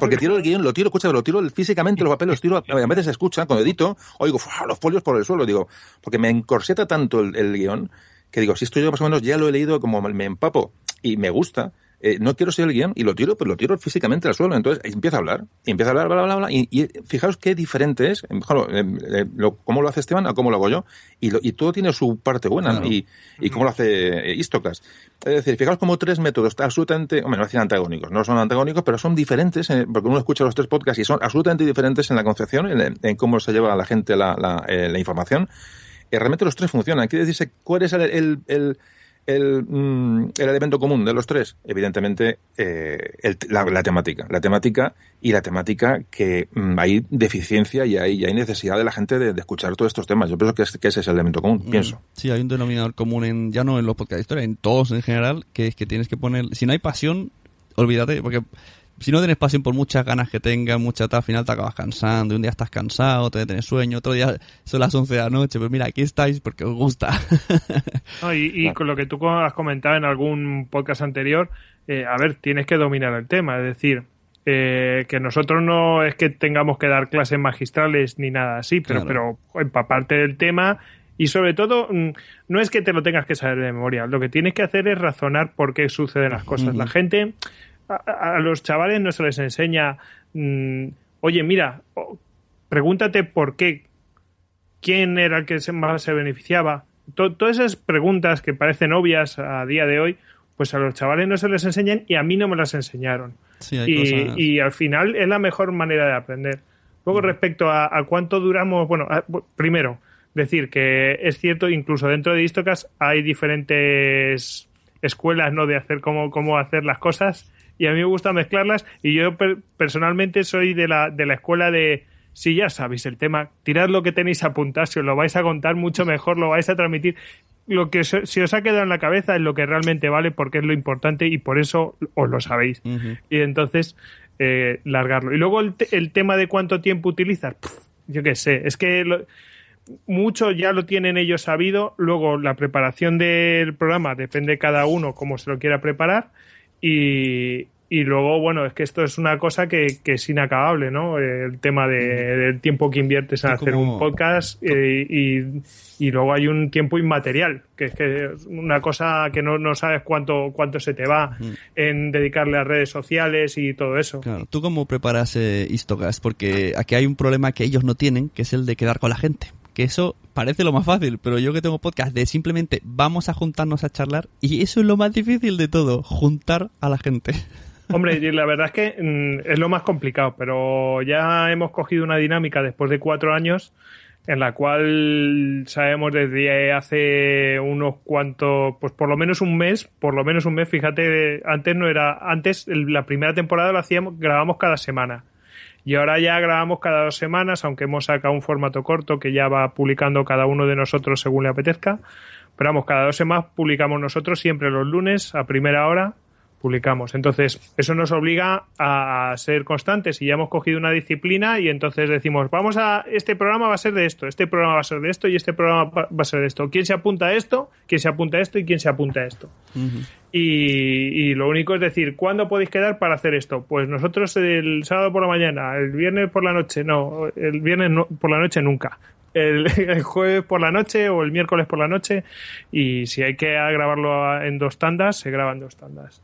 porque tiro el guion, lo tiro, escucha, lo tiro físicamente, los papeles los tiro, a veces se escuchan, cuando edito, oigo los folios por el suelo, digo, porque me encorseta tanto el, el guion, que digo, si esto yo más o menos ya lo he leído, como me empapo y me gusta, eh, no quiero ser el guion y lo tiro, pues lo tiro físicamente al suelo. Entonces empiezo a hablar, y empiezo a hablar, bla, bla, bla, y, y fijaos qué diferente es, eh, claro, eh, eh, lo- cómo lo hace Esteban a cómo lo hago yo, y, lo- y todo tiene su parte buena, Claro. y, y cómo lo hace eh, Istocas. Es decir, fijaos como tres métodos absolutamente, hombre, no decir antagónicos, no son antagónicos, pero son diferentes, eh, porque uno escucha los tres podcasts y son absolutamente diferentes en la concepción, en, en cómo se lleva a la gente la, la, eh, la información. Y realmente los tres funcionan. Quiere decirse, ¿cuál es el, el, el, el, mm, el elemento común de los tres? Evidentemente, eh, el- la, la temática. La temática y la temática que mm, hay deficiencia y hay, y hay necesidad de la gente de, de escuchar todos estos temas. Yo pienso que, es- que ese es el elemento común, pienso. Mm, Sí, hay un denominador común en, ya no en los podcasts de historia, en todos en general, que es que tienes que poner, si no hay pasión, olvídate, porque si no tienes pasión por muchas ganas que tengas, mucha tal, al final te acabas cansando, y un día estás cansado, te tienes sueño, otro día son las 11 de la noche, pues mira, aquí estáis porque os gusta. [laughs] No, y, y con lo que tú has comentado en algún podcast anterior, eh, a ver, tienes que dominar el tema, es decir, eh, que nosotros no es que tengamos que dar clases magistrales ni nada así, pero, Claro. pero empaparte del tema y sobre todo mm, no es que te lo tengas que saber de memoria, lo que tienes que hacer es razonar por qué suceden las cosas. La gente, a, a- los chavales no se les enseña, mm, oye, mira, pregúntate por qué, quién era el que más se beneficiaba. To- todas esas preguntas que parecen obvias a día de hoy, pues a los chavales no se les enseñan y a mí no me las enseñaron. Sí, hay y, cosas- y al final es la mejor manera de aprender. Luego, respecto a, a cuánto duramos, bueno, a- primero, decir que es cierto, incluso dentro de Istocas hay diferentes escuelas ¿no? de hacer cómo, cómo hacer las cosas y a mí me gusta mezclarlas y yo per- personalmente soy de la, de la escuela de si ya sabéis el tema, tirad lo que tenéis apuntado, si os lo vais a contar mucho mejor, lo vais a transmitir. Lo que se, si os ha quedado en la cabeza es lo que realmente vale porque es lo importante y por eso os lo sabéis. Y entonces, eh, largarlo. Y luego el, te- el tema de cuánto tiempo utilizas, yo qué sé, es que lo- mucho ya lo tienen ellos sabido. Luego la preparación del programa depende cada uno cómo se lo quiera preparar. Y, y luego, bueno, es que esto es una cosa que, que es inacabable, ¿no? El tema de- del tiempo que inviertes en hacer como- un podcast eh, y, y luego hay un tiempo inmaterial, que es que es una cosa que no, no sabes cuánto, cuánto se te va en dedicarle a redes sociales y todo eso. Claro, ¿tú cómo preparas eh? Porque aquí hay un problema que ellos no tienen, que es el de quedar con la gente. Que eso parece lo más fácil, pero yo que tengo podcast de simplemente vamos a juntarnos a charlar y eso es lo más difícil de todo, juntar a la gente. [laughs] Hombre, y la verdad es que mm, es lo más complicado, pero ya hemos cogido una dinámica después de cuatro años en la cual sabemos desde hace unos cuantos, pues por lo menos un mes, por lo menos un mes, fíjate, antes no era, antes la primera temporada lo hacíamos, grabamos cada semana. Y ahora ya grabamos cada dos semanas, aunque hemos sacado un formato corto que ya va publicando cada uno de nosotros según le apetezca. Pero vamos, cada dos semanas publicamos nosotros siempre los lunes a primera hora publicamos. Entonces, eso nos obliga a ser constantes y ya hemos cogido una disciplina y entonces decimos, vamos a, este programa va a ser de esto, este programa va a ser de esto y este programa va a ser de esto. ¿Quién se apunta a esto? ¿Quién se apunta a esto? ¿Y quién se apunta a esto? Y, y lo único es decir, ¿cuándo podéis quedar para hacer esto? Pues nosotros el sábado por la mañana, el viernes por la noche, no, el viernes no- por la noche nunca. El, [laughs] el jueves por la noche o el miércoles por la noche y si hay que grabarlo en dos tandas, se graban dos tandas.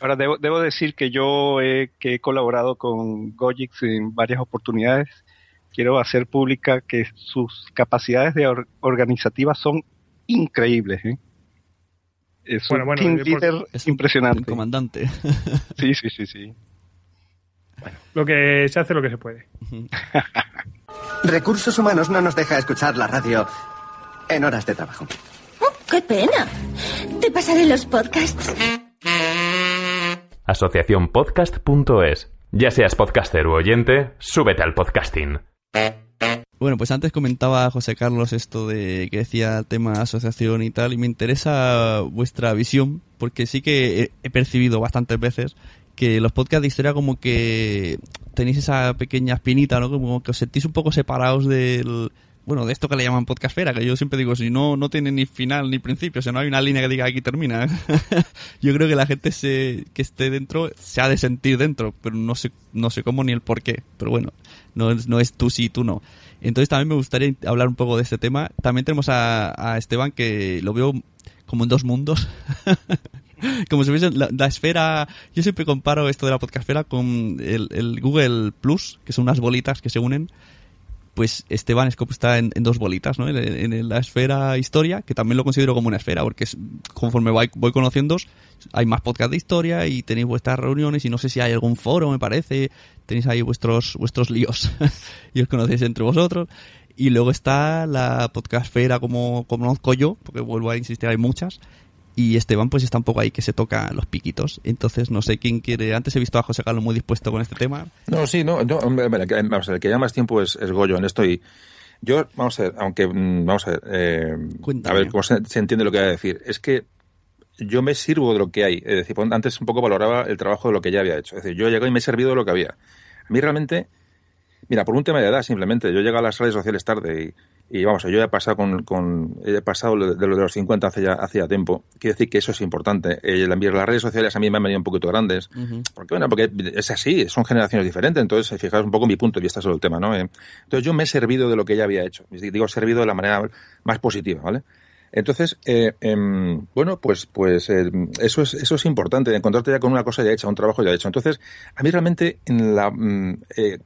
Ahora, debo, debo decir que yo he, que he colaborado con Gojix en varias oportunidades. Quiero hacer pública que sus capacidades de or- organizativas son increíbles. ¿eh? Es Bueno, un bueno, team por- leader Es impresionante. un comandante. [laughs] Sí, sí, sí, sí. Lo que se hace lo que se puede. Recursos Humanos no nos deja escuchar la radio en horas de trabajo. ¡Qué pena! Te pasaré los podcasts. Asociaciónpodcast.es. Ya seas podcaster u oyente, súbete al podcasting. Bueno, pues antes comentaba José Carlos esto de que decía tema asociación y tal, y me interesa vuestra visión, porque sí que he percibido bastantes veces que los podcasts de historia como que tenéis esa pequeña espinita, ¿no? Como que os sentís un poco separados del... Bueno, de esto que le llaman podcastfera, que yo siempre digo, si no, no tiene ni final ni principio, o sea, no hay una línea que diga aquí termina. [laughs] yo creo que la gente se, que esté dentro se ha de sentir dentro, pero no sé, no sé cómo ni el por qué. Pero bueno, no, no es tú sí, tú no. Entonces también me gustaría hablar un poco de este tema. También tenemos a, a Esteban que lo veo como en dos mundos. [laughs] como si fuese la, la esfera. Yo siempre comparo esto de la podcastfera con el, el Google Plus, que son unas bolitas que se unen. Pues Esteban es como está en, en dos bolitas, ¿no? En, en la esfera historia, que también lo considero como una esfera, porque es- conforme voy, voy conociendo, hay más podcast de historia y tenéis vuestras reuniones y no sé si hay algún foro, me parece, tenéis ahí vuestros vuestros líos [laughs] y os conocéis entre vosotros. Y luego está la podcastfera como, como conozco yo, porque vuelvo a insistir, hay muchas. Y Esteban pues está un poco ahí que se toca los piquitos. Entonces no sé quién quiere... Antes he visto a José Carlos muy dispuesto con este tema. No, sí, no, no, hombre, hombre, que- vamos a ver, el que lleva más tiempo es, es Goyo en esto y yo, vamos a ver, aunque, mm, vamos a ver, eh, a ver cómo se, se entiende lo que voy a decir, es que yo me sirvo de lo que hay. Es decir, antes un poco valoraba el trabajo de lo que ya había hecho. Es decir, yo llego y me he servido de lo que había. A mí realmente, mira, por un tema de edad simplemente, yo llego a las redes sociales tarde y, y vamos, yo he pasado con, con he pasado de, de, los 50 hace ya, hace ya tiempo. Quiero decir que eso es importante. Eh, las redes sociales a mí me han venido un poquito grandes. Uh -huh. Porque, bueno, porque es así, son generaciones diferentes. Entonces, fijaos un poco mi punto de vista sobre el tema, ¿no? Eh, entonces, yo me he servido de lo que ya había hecho. Digo, servido de la manera más positiva, ¿vale? Entonces, eh, eh, bueno, pues, pues eh, eso es eso es importante, encontrarte ya con una cosa ya hecha, un trabajo ya hecho. Entonces, a mí realmente en la mm, eh,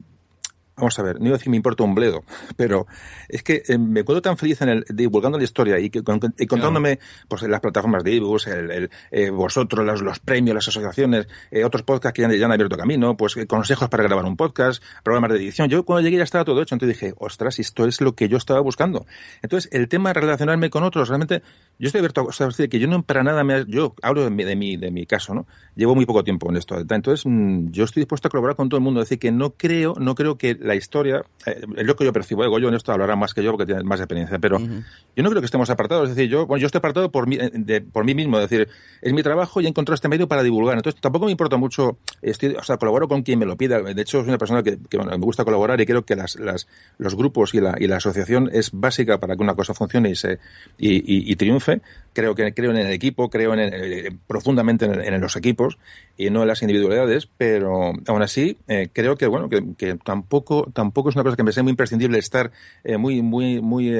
Vamos a ver, no iba a decir me importa un bledo, pero es que eh, me acuerdo tan feliz en el, divulgando la historia y, que, con, y contándome claro. pues, las plataformas de ebooks, el, el, eh, vosotros, los, los, premios, las asociaciones, eh, otros podcasts que ya, ya, han abierto camino, pues consejos para grabar un podcast, programas de edición. Yo cuando llegué ya estaba todo hecho, entonces dije, ostras, esto es lo que yo estaba buscando. Entonces, el tema de relacionarme con otros, realmente, yo estoy abierto, o sea, que yo no para nada me, yo hablo de mi, de mi, de mi caso, ¿no? Llevo muy poco tiempo en esto. Entonces, mm, yo estoy dispuesto a colaborar con todo el mundo, es decir, que no creo, no creo que la historia, eh, es lo que yo percibo, eh, Goyo en esto hablará más que yo porque tiene más experiencia, pero uh -huh. yo no creo que estemos apartados, es decir, yo, bueno, yo estoy apartado por mí, de, por mí mismo, es decir, es mi trabajo y he encontrado este medio para divulgar, entonces tampoco me importa mucho, estoy, o sea, colaboro con quien me lo pida, de hecho, soy una persona que, que bueno, me gusta colaborar y creo que las, las, los grupos y la, y la asociación es básica para que una cosa funcione y, se, y, y, y triunfe, creo que creo en el equipo, creo en el, eh, profundamente en, en, los equipos y no las individualidades, pero aún así eh, creo que bueno que, tampoco tampoco es una cosa que me sea muy imprescindible estar eh, muy muy muy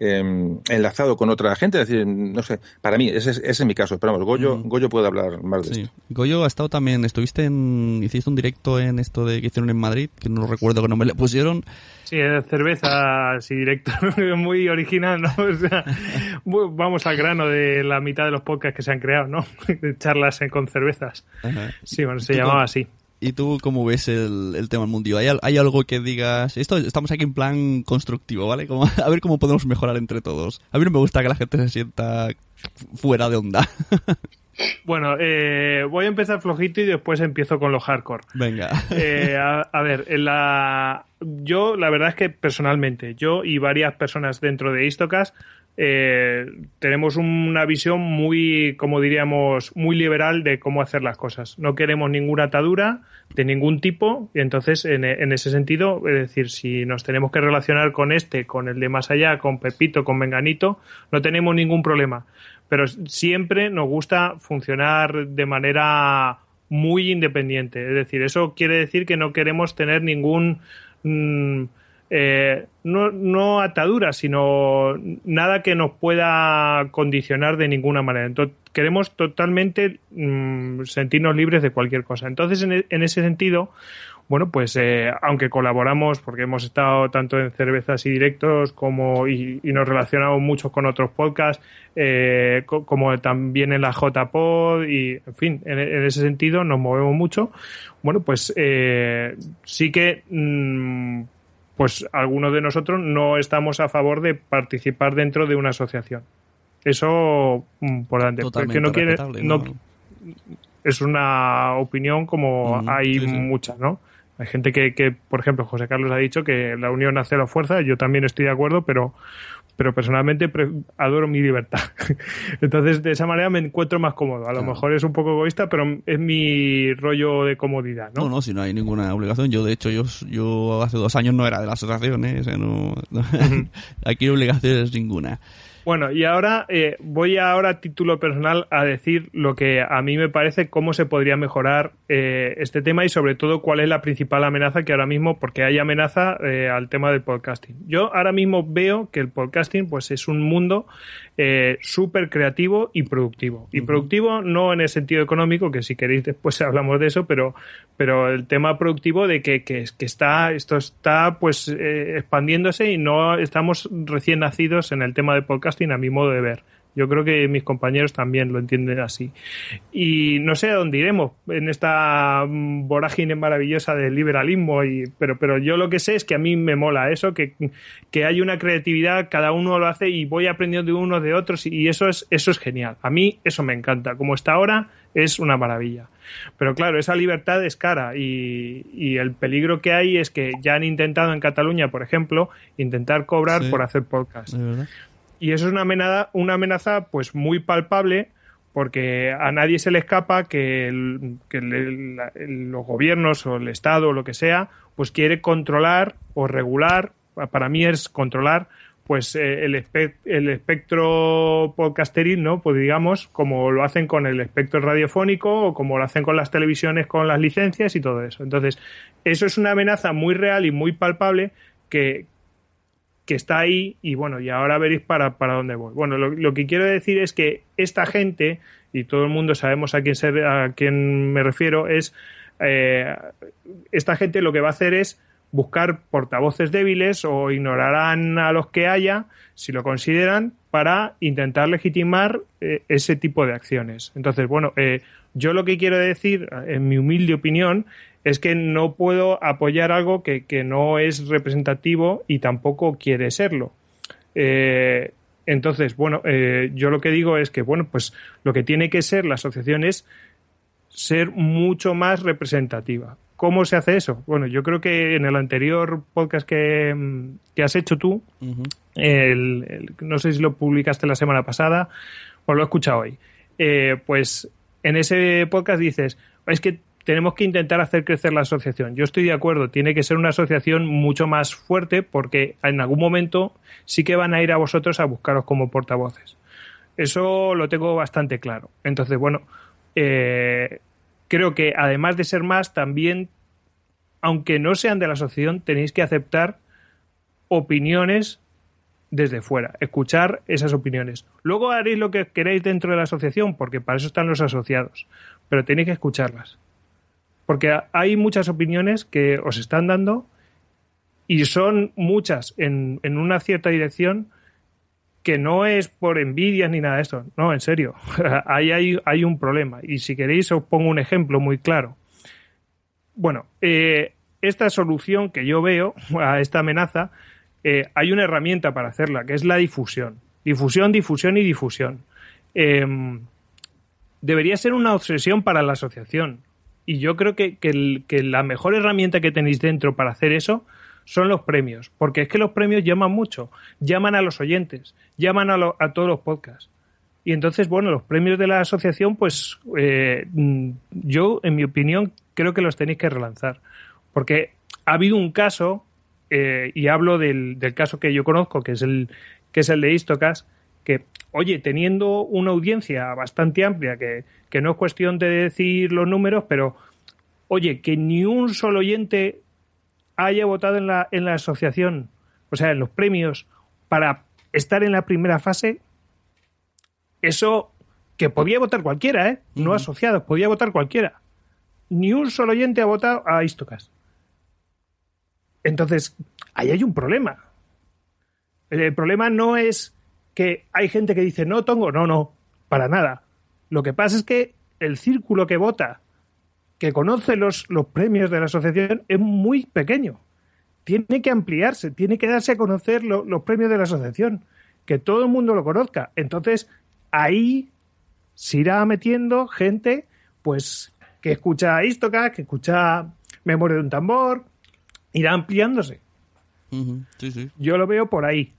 eh, enlazado con otra gente, es decir, no sé, para mí ese, ese es mi caso, pero vamos, Goyo. Goyo puede hablar más de sí. esto. Goyo ha estado también, estuviste en, hiciste un directo en esto de que hicieron en Madrid, que no recuerdo qué nombre le pusieron. Sí, cerveza, así directo, [laughs] muy original, ¿no? [laughs] O sea, vamos al grano de la mitad de los podcasts que se han creado, ¿no? [laughs] Charlas con cervezas. Ajá. Sí, bueno, se llamaba así. ¿Y tú cómo ves el, el tema mundial? ¿Hay, ¿Hay, algo que digas? Esto estamos aquí en plan constructivo, ¿vale? Como, [laughs] a ver cómo podemos mejorar entre todos. A mí no me gusta que la gente se sienta fuera de onda. [laughs] Bueno, eh, voy a empezar flojito y después empiezo con lo hardcore. Venga. Eh, a, a, ver, en la, yo la verdad es que personalmente, yo y varias personas dentro de Istocas eh, tenemos una visión muy, como diríamos, muy liberal de cómo hacer las cosas. No queremos ninguna atadura de ningún tipo y entonces en, ese sentido, es decir, si nos tenemos que relacionar con este, con el de más allá, con Pepito, con Menganito, no tenemos ningún problema. Pero siempre nos gusta funcionar de manera muy independiente. Es decir, eso quiere decir que no queremos tener ningún... Mmm, eh, no, no atadura, sino nada que nos pueda condicionar de ninguna manera. Entonces, queremos totalmente mmm, sentirnos libres de cualquier cosa. Entonces, en, en ese sentido, bueno, pues eh, aunque colaboramos, porque hemos estado tanto en cervezas y directos como y, nos relacionamos mucho con otros podcasts, eh, co como también en la JPod y, en fin, en, ese sentido nos movemos mucho. Bueno, pues eh, sí que mmm, pues algunos de nosotros no estamos a favor de participar dentro de una asociación. Eso mm, por delante. Porque no quiere, no, no, es una opinión como hay sí, sí. muchas, ¿no? Hay gente que, que, por ejemplo, José Carlos ha dicho que la unión hace la fuerza, yo también estoy de acuerdo, pero pero personalmente adoro mi libertad. [laughs] Entonces, de esa manera me encuentro más cómodo. A lo mejor es un poco egoísta, pero es mi rollo de comodidad, ¿no? No, no, si no hay ninguna obligación. Yo, de hecho, yo, yo hace dos años no era de la asociación, ¿eh? O sea, no, no [laughs] aquí obligaciones ninguna. Bueno, y ahora eh, voy ahora a título personal a decir lo que a mí me parece cómo se podría mejorar eh, este tema y sobre todo cuál es la principal amenaza que ahora mismo, porque hay amenaza eh, al tema del podcasting. Yo ahora mismo veo que el podcasting pues es un mundo eh, súper creativo y productivo. Y productivo no en el sentido económico, que si queréis después [laughs] hablamos de eso, pero, pero el tema productivo de que, que, que está, esto está pues eh, expandiéndose y no estamos recién nacidos en el tema de podcasting a mi modo de ver. Yo creo que mis compañeros también lo entienden así. Y no sé a dónde iremos en esta vorágine maravillosa del liberalismo, y, pero, pero yo lo que sé es que a mí me mola eso, que, que hay una creatividad, cada uno lo hace y voy aprendiendo de unos de otros y eso es, eso es genial. A mí eso me encanta. Como está ahora, es una maravilla. Pero claro, esa libertad es cara y, y, el peligro que hay es que ya han intentado en Cataluña, por ejemplo, intentar cobrar sí, por hacer podcast. Y eso es una amenaza, una amenaza pues muy palpable porque a nadie se le escapa que, el- que la- los gobiernos o el Estado o lo que sea, pues quiere controlar o regular, para mí es controlar, pues eh, el, espe- el espectro podcasteril, ¿no? Pues digamos, como lo hacen con el espectro radiofónico o como lo hacen con las televisiones con las licencias y todo eso. Entonces, eso es una amenaza muy real y muy palpable que, que está ahí y bueno, y ahora veréis para, para dónde voy. Bueno, lo, que quiero decir es que esta gente, y todo el mundo sabemos a quién, a quién me refiero, es eh, esta gente lo que va a hacer es buscar portavoces débiles o ignorarán a los que haya, si lo consideran, para intentar legitimar eh, ese tipo de acciones. Entonces, bueno, eh, yo lo que quiero decir, en mi humilde opinión, es que no puedo apoyar algo que, que no es representativo y tampoco quiere serlo. Eh, entonces, bueno, eh, yo lo que digo es que, bueno, pues lo que tiene que ser la asociación es ser mucho más representativa. ¿Cómo se hace eso? Bueno, yo creo que en el anterior podcast que, mm, que has hecho tú, el- el- no sé si lo publicaste la semana pasada o lo he escuchado hoy, eh, pues en ese podcast dices, es que tenemos que intentar hacer crecer la asociación. Yo estoy de acuerdo, tiene que ser una asociación mucho más fuerte porque en algún momento sí que van a ir a vosotros a buscaros como portavoces. Eso lo tengo bastante claro. Entonces, bueno, eh, creo que además de ser más, también, aunque no sean de la asociación, tenéis que aceptar opiniones desde fuera, escuchar esas opiniones. Luego haréis lo que queréis dentro de la asociación, porque para eso están los asociados, pero tenéis que escucharlas. Porque hay muchas opiniones que os están dando y son muchas en, una cierta dirección que no es por envidias ni nada de esto. No, en serio. [laughs] Ahí hay, hay un problema. Y si queréis os pongo un ejemplo muy claro. Bueno, eh, esta solución que yo veo [laughs] a esta amenaza, eh, hay una herramienta para hacerla, que es la difusión. Difusión, difusión y difusión. Em, debería ser una obsesión para la asociación. Y yo creo que, que la mejor herramienta que tenéis dentro para hacer eso son los premios. Porque es que los premios llaman mucho. Llaman a los oyentes, llaman a, lo- a todos los podcasts. Y entonces, bueno, los premios de la asociación, pues eh, mm, yo, en mi opinión, creo que los tenéis que relanzar. Porque ha habido un caso, eh, y hablo del, del caso que yo conozco, que es el, que es el de Istocas, que, oye, teniendo una audiencia bastante amplia, que, que no es cuestión de decir los números, pero, oye, que ni un solo oyente haya votado en la, en la asociación, o sea, en los premios, para estar en la primera fase, eso que podía votar cualquiera, ¿eh? No asociados, podía votar cualquiera. Ni un solo oyente ha votado a Istocas. Entonces, ahí hay un problema. El problema no es que hay gente que dice, no, Tongo, no, no, para nada. Lo que pasa es que el círculo que vota, que conoce los, los premios de la asociación, es muy pequeño. Tiene que ampliarse, tiene que darse a conocer lo- los premios de la asociación, que todo el mundo lo conozca. Entonces, ahí se irá metiendo gente, pues, que escucha Istoca, que escucha Memoria de un tambor, irá ampliándose. Ujú, Sí, sí. Yo lo veo por ahí,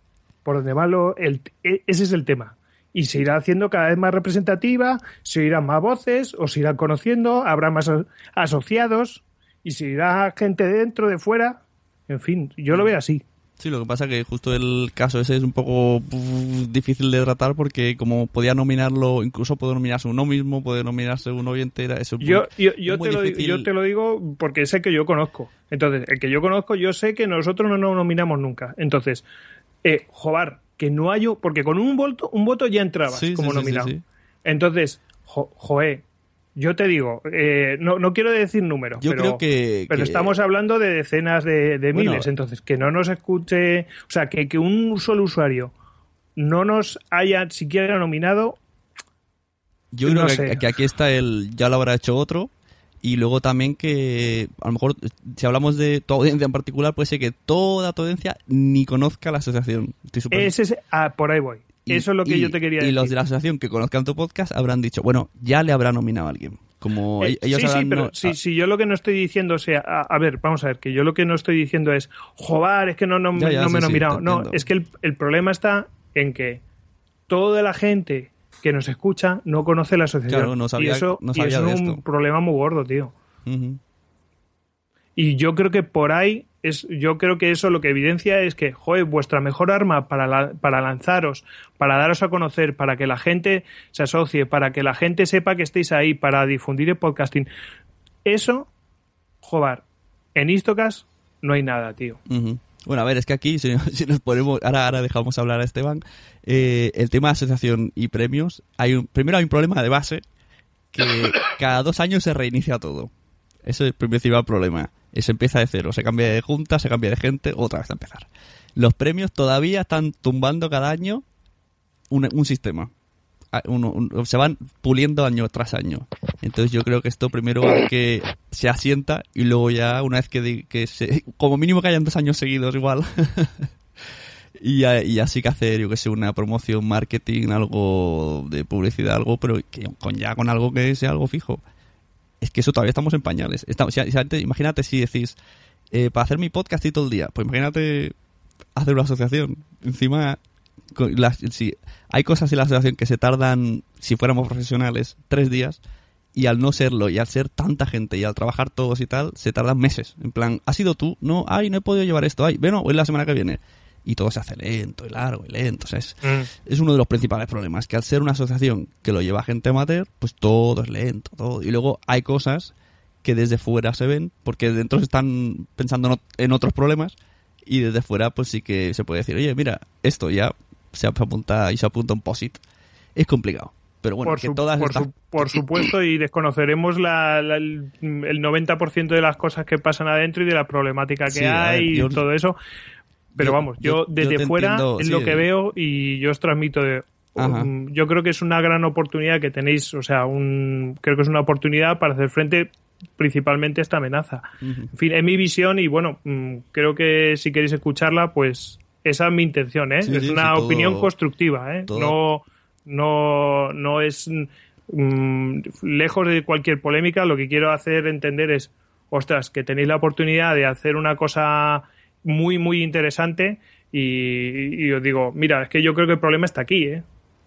por donde va lo, el, e- ese es el tema. Y se irá haciendo cada vez más representativa, se irán más voces, o se irán conociendo, habrá más asociados, y se irá gente de dentro, de fuera. En fin, yo lo veo así. Sí, lo que pasa que justo el caso ese es un poco difícil de tratar porque como podía nominarlo, incluso puede nominarse uno mismo, puede nominarse un oyente, era eso. Yo, yo, yo muy te lo, yo te lo digo porque sé que yo conozco. Entonces, el que yo conozco, yo sé que nosotros no nos nominamos nunca. Entonces, eh, jobar, que no hay... Porque con un voto, un voto ya entrabas Sí, como sí, nominado. sí. Entonces, jo, joé, yo te digo, eh, no, no quiero decir números, Yo pero, creo que- pero que- estamos hablando de decenas de, de Bueno, miles. Entonces, que no nos escuche... O sea, que, que un solo usuario no nos haya siquiera nominado, Yo creo no que, sé. que aquí está el ya lo habrá hecho otro y luego también que a lo mejor si hablamos de tu audiencia en particular puede ser que toda tu audiencia ni conozca la asociación. Estoy ese es... Ah, por ahí voy. y- Eso es lo que y- yo te quería Y decir. los de la asociación que conozcan tu podcast habrán dicho, bueno, ya le habrá nominado a alguien. Como Eh, ellos sí, sí, pero no- si, si yo lo que no estoy diciendo, o sea, a, a ver, vamos a ver, que yo lo que no estoy diciendo es, joder, es que no, no, Ya, ya, no sí, me he sí, nominado. no, entiendo. es que el, el problema está en que toda la gente que nos escucha no conoce la asociación. Claro, no sabía- y eso, no y eso de es un esto. problema muy gordo, tío. Y yo creo que por ahí es, yo creo que eso lo que evidencia es que, joder, vuestra mejor arma para, la- para lanzaros, para daros a conocer, para que la gente se asocie, para que la gente sepa que estéis ahí, para difundir el podcasting. Eso, joder, en Istocas no hay nada, tío. Ujú. Bueno, a ver, es que aquí, [laughs] si, si nos ponemos, ahora, ahora dejamos hablar a Esteban, eh, el tema de asociación y premios, hay un, primero hay un problema de base, que [coughs] cada dos años se reinicia todo. Ese es el principal problema. Se empieza de cero, se cambia de junta, se cambia de gente, otra vez a empezar. Los premios todavía están tumbando cada año un, un sistema. Se van puliendo año tras año. Entonces yo creo que esto primero hay que se asienta y luego ya una vez que, que se, como mínimo que hayan dos años seguidos igual. [laughs] y, y así que hacer, yo que sé, una promoción, marketing, algo de publicidad, algo, pero con ya con algo que sea algo fijo. Es que eso todavía estamos en pañales. Imagínate si decís, eh, para hacer mi podcast y todo el día, pues imagínate hacer una asociación. Encima, las- si hay cosas en la asociación que se tardan, si fuéramos profesionales, tres días, y al no serlo, y al ser tanta gente, y al trabajar todos y tal, se tardan meses. En plan, ¿has sido tú? No, ay, no he podido llevar esto, ay, bueno, es la semana que viene. Y todo se hace lento y largo y lento. O sea, es, es uno de los principales problemas, que al ser una asociación que lo lleva gente amateur, pues todo es lento, todo. Y luego hay cosas que desde fuera se ven, porque dentro se están pensando en otros problemas, y desde fuera pues sí que se puede decir, oye, mira, esto ya se apunta y se apunta un POSIT. Es complicado. Pero bueno, por, que su- todas por, estas... su- por supuesto, y desconoceremos la, la- el el 90% de las cosas que pasan adentro y de la problemática que Sí, a ver, hay yo- y todo eso. Pero yo- vamos, yo, desde fuera entiendo, es sí. lo que veo y yo os transmito de... Um, yo creo que es una gran oportunidad que tenéis, o sea, un, creo que es una oportunidad para hacer frente principalmente a esta amenaza. En fin, es mi visión y bueno, mm, creo que si queréis escucharla, pues esa es mi intención, ¿eh? Sí, es sí, una sí, todo- opinión constructiva, ¿eh? todo- No, no, no es mm, lejos de cualquier polémica. Lo que quiero hacer entender es, ostras, que tenéis la oportunidad de hacer una cosa muy, muy interesante y, y os digo, mira, es que yo creo que el problema está aquí, ¿eh?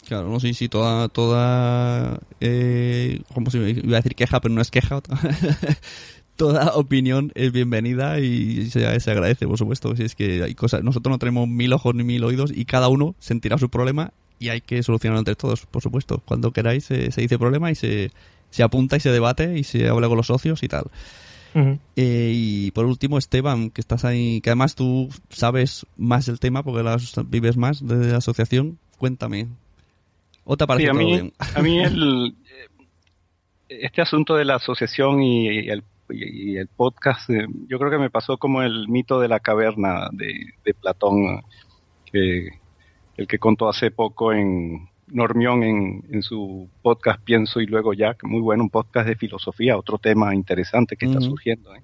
Claro, no sé si toda, toda, eh, ¿cómo se iba a decir queja, pero no es queja. [laughs] toda [laughs] opinión es bienvenida y se, se agradece, por supuesto. Si es que hay cosas, nosotros no tenemos mil ojos ni mil oídos y cada uno sentirá su problema y hay que solucionarlo entre todos, por supuesto. Cuando queráis se, se dice problema y se, se apunta y se debate y se habla con los socios y tal. Eh, y por último, Esteban, que estás ahí, que además tú sabes más del tema porque las vives más de la asociación. Cuéntame. ¿O te parece Sí, a todo mí, bien? a mí [laughs] el, este asunto de la asociación y el, y el podcast, eh, yo creo que me pasó como el mito de la caverna de, de Platón, que el que contó hace poco en Normión en, en su podcast Pienso y luego ya, que muy bueno, un podcast de filosofía, otro tema interesante que está surgiendo. ¿eh?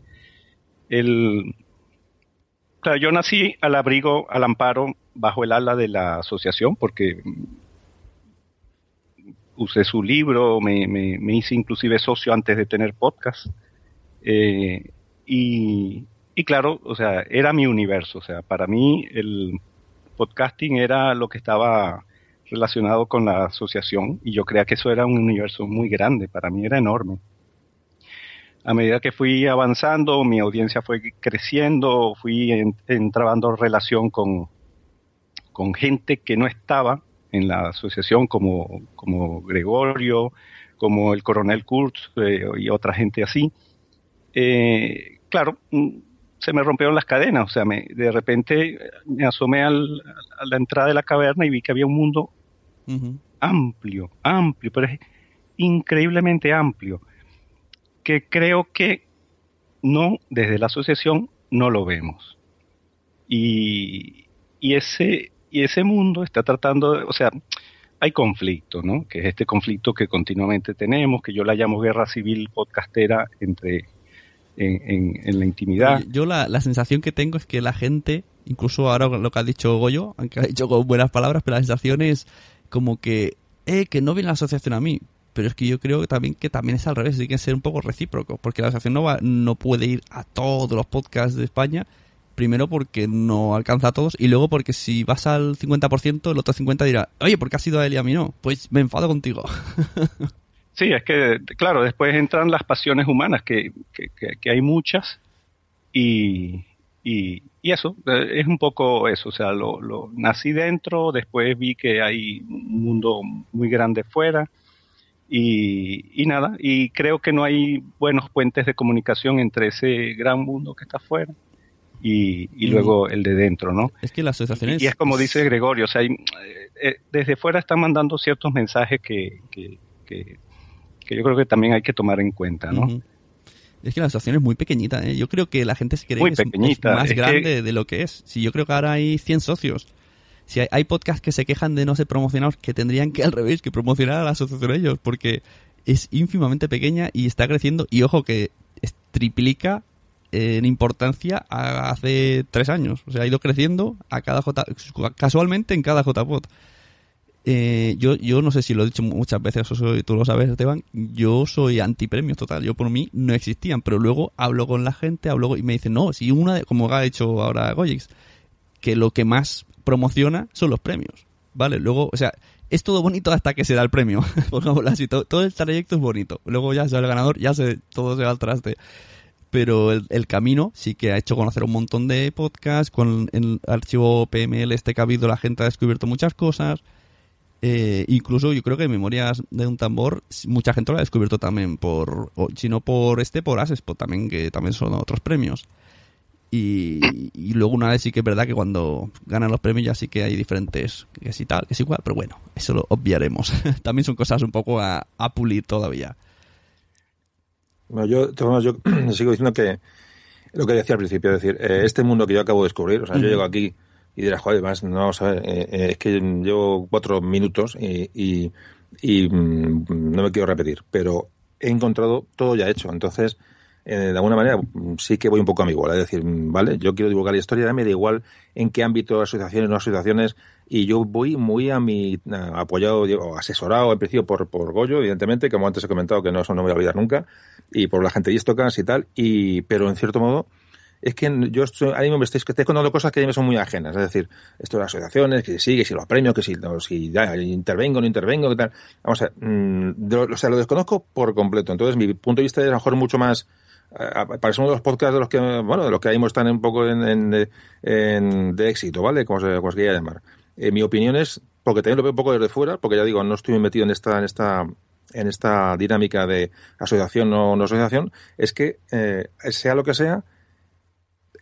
El, claro, yo nací al abrigo, al amparo, bajo el ala de la asociación, porque usé su libro, me, me, me hice inclusive socio antes de tener podcast. Eh, y, y claro, o sea, era mi universo. O sea, para mí el podcasting era lo que estaba relacionado con la asociación y yo creía que eso era un universo muy grande, para mí era enorme. A medida que fui avanzando, mi audiencia fue creciendo, fui en- entrando en relación con, con gente que no estaba en la asociación, como, como Gregorio, como el coronel Kurz eh, y otra gente así. Eh, claro, mm, se me rompieron las cadenas, o sea, me, de repente eh, me asomé al- a la entrada de la caverna y vi que había un mundo amplio, amplio, pero es increíblemente amplio, que creo que no, desde la asociación, no lo vemos. Y, y ese, y ese mundo está tratando, de- o sea, hay conflicto, ¿no? Que es este conflicto que continuamente tenemos, que yo la llamo guerra civil podcastera entre en, en- en la intimidad. Yo la, la sensación que tengo es que la gente, incluso ahora lo que ha dicho Goyo, aunque ha dicho con buenas palabras, pero la sensación es como que, eh, que no viene la asociación a mí. Pero es que yo creo que también que también es al revés, tiene que ser un poco recíproco, porque la asociación no, va, no puede ir a todos los podcasts de España Primero porque no alcanza a todos y luego porque si vas al 50%, el otro 50% dirá, oye, ¿por qué has sido a él y a mí no? Pues me enfado contigo. [laughs] Sí, es que, claro, después entran las pasiones humanas, que, que, que hay muchas, y, y, y, eso, eh, es un poco eso, o sea, lo, lo, nací dentro, después vi que hay un mundo muy grande fuera, y, y, nada, y creo que no hay buenos puentes de comunicación entre ese gran mundo que está afuera y, y luego el de dentro, ¿no? Es que las asociaciones... Y, es como dice Gregorio, o sea, hay, eh, desde fuera están mandando ciertos mensajes que, que, que, que, yo creo que también hay que tomar en cuenta, ¿no? Uh -huh. Es que la asociación es muy pequeñita, ¿eh? Yo creo que la gente se cree muy que pequeñita. es, más es grande que... de lo que es. Si yo creo que ahora hay 100 socios. Si hay, hay podcasts que se quejan de no ser promocionados, que tendrían que al revés, que promocionar a la asociación ellos, porque es ínfimamente pequeña y está creciendo. Y ojo que triplica en importancia a hace tres años. O sea, ha ido creciendo a cada J, casualmente en cada JPod. Eh, yo, yo no sé si lo he dicho muchas veces, tú lo sabes, Esteban. Yo soy antipremios total. Yo por mí no existían, pero luego hablo con la gente, hablo y me dicen, no, si una, de, como ha hecho ahora Goyix, que lo que más promociona son los premios. ¿Vale? Luego, o sea, es todo bonito hasta que se da el premio. [laughs] Pongámoslo así, todo, todo, el trayecto es bonito. Luego ya sea el ganador, ya se, todo se va al traste. Pero el, el, camino sí que ha hecho conocer un montón de podcasts. Con el archivo PML este que ha habido, la gente ha descubierto muchas cosas. Eh, incluso yo creo que Memorias de un tambor, mucha gente lo ha descubierto también por, si no por este, por Asespot también, que también son otros premios. Y, y, luego una vez sí que es verdad que cuando ganan los premios ya sí que hay diferentes, que y tal, que es igual, pero bueno, eso lo obviaremos. [laughs] también son cosas un poco a, a pulir todavía. Bueno, yo, yo [clears throat] sigo diciendo que lo que decía al principio, es decir, eh, este mundo que yo acabo de descubrir, o sea, uh -huh. yo llego aquí y dirás, joder, además, no ver, eh, eh, es que llevo cuatro minutos y, y, y mmm, no me quiero repetir, pero he encontrado todo ya hecho, entonces eh, de alguna manera sí que voy un poco a mi bola. Es decir, vale, yo quiero divulgar la historia, me da igual en qué ámbito, asociaciones, no asociaciones, y yo voy muy a mi apoyado o asesorado en principio por, por Goyo, evidentemente, como antes he comentado, que no, eso no me voy a olvidar nunca, y por la gente de Istocas y tal, y, pero en cierto modo, es que yo estoy, ahí me estáis, estoy contando cosas que a mí me son muy ajenas. Es decir, esto de las asociaciones, que sí, que si los premios, que si, no, si intervengo, no intervengo, que tal. Vamos a mmm, o sea, lo desconozco por completo. Entonces, mi punto de vista es a lo mejor mucho más para uno de los podcasts de los que bueno de los que ahí están un poco en, en, de éxito vale como se, como se quiera llamar eh, mi opinión es porque también lo veo un poco desde fuera porque ya digo no estoy metido en esta en esta en esta dinámica de asociación o no asociación es que eh, sea lo que sea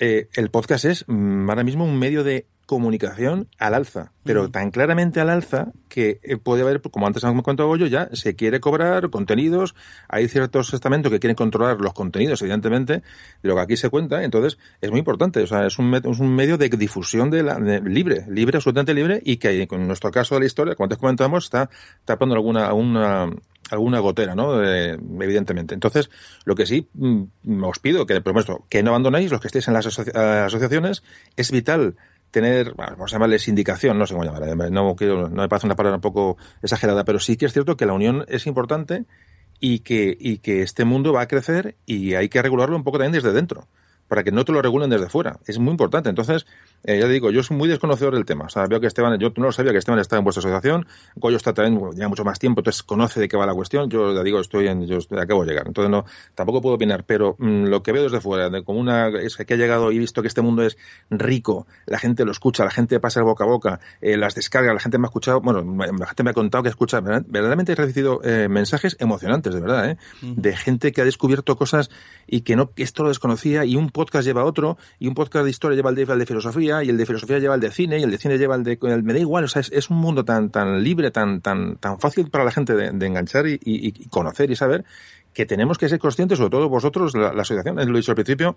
eh, el podcast es mm, ahora mismo un medio de comunicación al alza, pero tan claramente al alza que eh, puede haber, como antes hemos contado yo, ya se quiere cobrar contenidos, hay ciertos estamentos que quieren controlar los contenidos, evidentemente, de lo que aquí se cuenta, entonces es muy importante, o sea, es un, es un medio de difusión de la, de, libre, libre, absolutamente libre, y que en nuestro caso de la historia, como antes comentamos, está tapando alguna, alguna alguna gotera, ¿no? Eh, evidentemente. Entonces, lo que sí mm, os pido, que por supuesto, que no abandonéis los que estéis en las asoci asociaciones, es vital tener, vamos a llamarles indicación, no sé cómo llamar, no, quiero, no me parece una palabra un poco exagerada, pero sí que es cierto que la unión es importante y que, y que este mundo va a crecer y hay que regularlo un poco también desde dentro para que no te lo regulen desde fuera. Es muy importante. Entonces, eh, ya digo, yo soy muy desconocedor del tema. O sea, veo que Esteban, yo no lo sabía que Esteban está en vuestra asociación. Goyo está también ya mucho más tiempo, entonces conoce de qué va la cuestión. Yo ya digo, estoy en, yo acabo de llegar. Entonces, no, tampoco puedo opinar, pero mmm, lo que veo desde fuera, de como una, es que he llegado y visto que este mundo es rico, la gente lo escucha, la gente pasa boca a boca, eh, las descarga, la gente me ha escuchado, bueno, la gente me ha contado que escucha, verdaderamente he recibido eh, mensajes emocionantes, de verdad, ¿eh? De gente que ha descubierto cosas y que no, esto lo desconocía y un podcast lleva a otro y un podcast de historia lleva al de, al de filosofía y el de filosofía lleva al de cine y el de cine lleva al de el, me da igual o sea es, un mundo tan tan libre tan tan tan fácil para la gente de, enganchar y, conocer y saber que tenemos que ser conscientes sobre todo vosotros la, la asociación lo he dicho al principio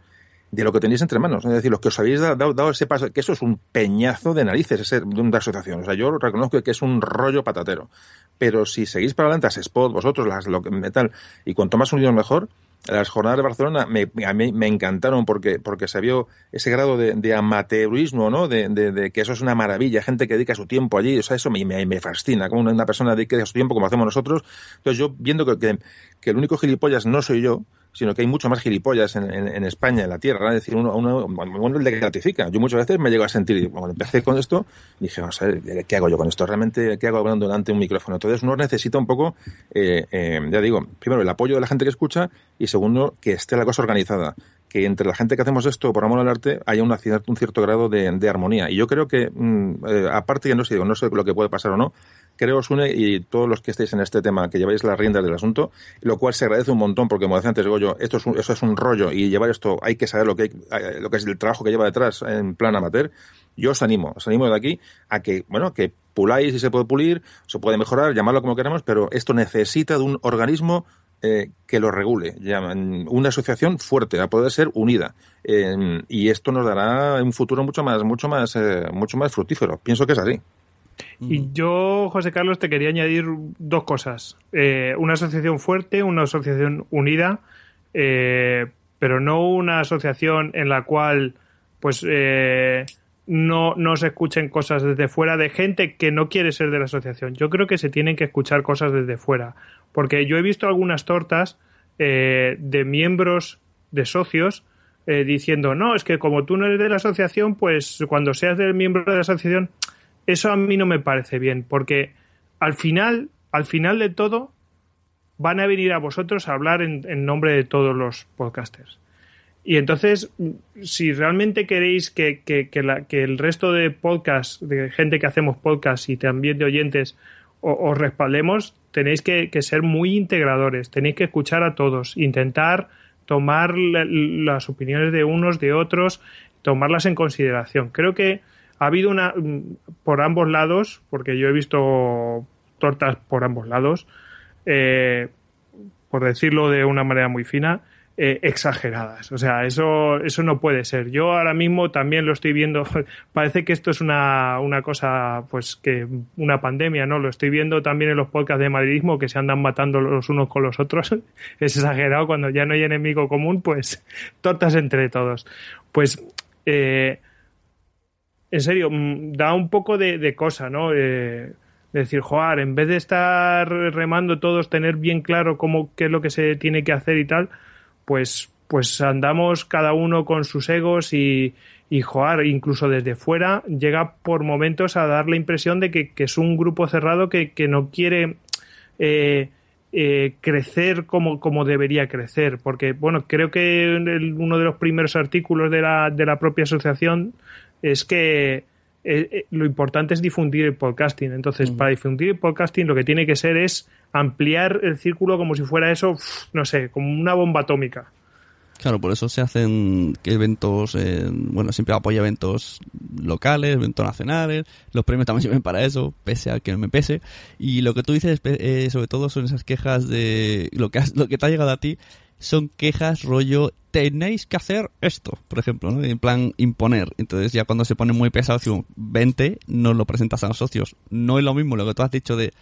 de lo que tenéis entre manos. Es decir, los que os habéis dado, ese paso, que eso es un peñazo de narices, ese, de una asociación. O sea, yo reconozco que es un rollo patatero. Pero si seguís para adelante a Spot, vosotros, las, lo que tal, y cuanto más unidos mejor, las jornadas de Barcelona me, a mí me encantaron porque, porque se vio ese grado de, de amateurismo, ¿no? De, de, que eso es una maravilla, gente que dedica su tiempo allí, o sea, eso me, me, me fascina, como una persona dedica su tiempo como hacemos nosotros. Entonces yo, viendo que, que, que el único gilipollas no soy yo, sino que hay mucho más gilipollas en, en, España, en la tierra. Es decir, uno, uno, uno le gratifica. Yo muchas veces me llego a sentir, cuando empecé con esto, dije, vamos a ver, ¿qué hago yo con esto? ¿Realmente qué hago hablando delante de un micrófono? Entonces uno necesita un poco, eh, eh, ya digo, primero el apoyo de la gente que escucha y segundo, que esté la cosa organizada que entre la gente que hacemos esto por amor al arte haya un cierto grado de, de, armonía. Y yo creo que, mm, eh, aparte, ya no sé, no sé lo que puede pasar o no, creo os une y todos los que estéis en este tema, que lleváis las riendas del asunto, lo cual se agradece un montón, porque como decía antes yo esto es un, eso es un rollo y llevar esto, hay que saber lo que, hay, eh, lo que es el trabajo que lleva detrás en plan amateur. Yo os animo, os animo de aquí a que, bueno, que puláis y se puede pulir, se puede mejorar, llamarlo como queramos, pero esto necesita de un organismo eh, que lo regule. Una asociación fuerte, a poder ser unida. Eh, y esto nos dará un futuro mucho más, mucho más, eh, mucho más fructífero. Pienso que es así. Y yo, José Carlos, te quería añadir dos cosas. una asociación fuerte, una asociación unida, pero no una asociación en la cual pues no, no se escuchen cosas desde fuera de gente que no quiere ser de la asociación. Yo creo que se tienen que escuchar cosas desde fuera. Porque yo he visto algunas tortas eh, de miembros, de socios, eh, diciendo, no, es que como tú no eres de la asociación, pues cuando seas del miembro de la asociación, eso a mí no me parece bien, porque al final, al final de todo, van a venir a vosotros a hablar en, nombre de todos los podcasters. Y entonces, si realmente queréis que, que, que, el resto de podcasts, de gente que hacemos podcasts y también de oyentes, os respaldemos, tenéis que, ser muy integradores, tenéis que escuchar a todos, intentar tomar las opiniones de unos, de otros, tomarlas en consideración. Creo que ha habido una, mm, por ambos lados, porque yo he visto tortas por ambos lados, eh, por decirlo de una manera muy fina, eh, exageradas. O sea, eso, eso no puede ser. Yo ahora mismo también lo estoy viendo. [laughs] Parece que esto es una, una cosa, pues que una pandemia, ¿no? Lo estoy viendo también en los podcasts de madridismo que se andan matando los unos con los otros. [laughs] es exagerado. Cuando ya no hay enemigo común, pues [laughs] tortas entre todos. Pues, eh, en serio, mm, da un poco de, cosa, ¿no? Eh, decir, joder, en vez de estar remando todos, tener bien claro cómo, qué es lo que se tiene que hacer y tal, pues, pues andamos cada uno con sus egos y, y joder, incluso desde fuera llega por momentos a dar la impresión de que, es un grupo cerrado que, no quiere eh, eh, crecer como, como debería crecer. Porque, bueno, creo que uno de los primeros artículos de la, de la propia asociación es que eh, lo importante es difundir el podcasting. Entonces, para difundir el podcasting lo que tiene que ser es ampliar el círculo como si fuera eso, no sé, como una bomba atómica. Claro, por eso se hacen eventos, eh, bueno, siempre apoya eventos locales, eventos nacionales, los premios también [laughs] sirven para eso, pese a que no me pese. Y lo que tú dices, eh, sobre todo, son esas quejas de lo que, lo que te ha llegado a ti, son quejas rollo, tenéis que hacer esto, por ejemplo, ¿no? en plan imponer. Entonces ya cuando se pone muy pesado, decimos, vente, no lo presentas a los socios. No es lo mismo lo que tú has dicho de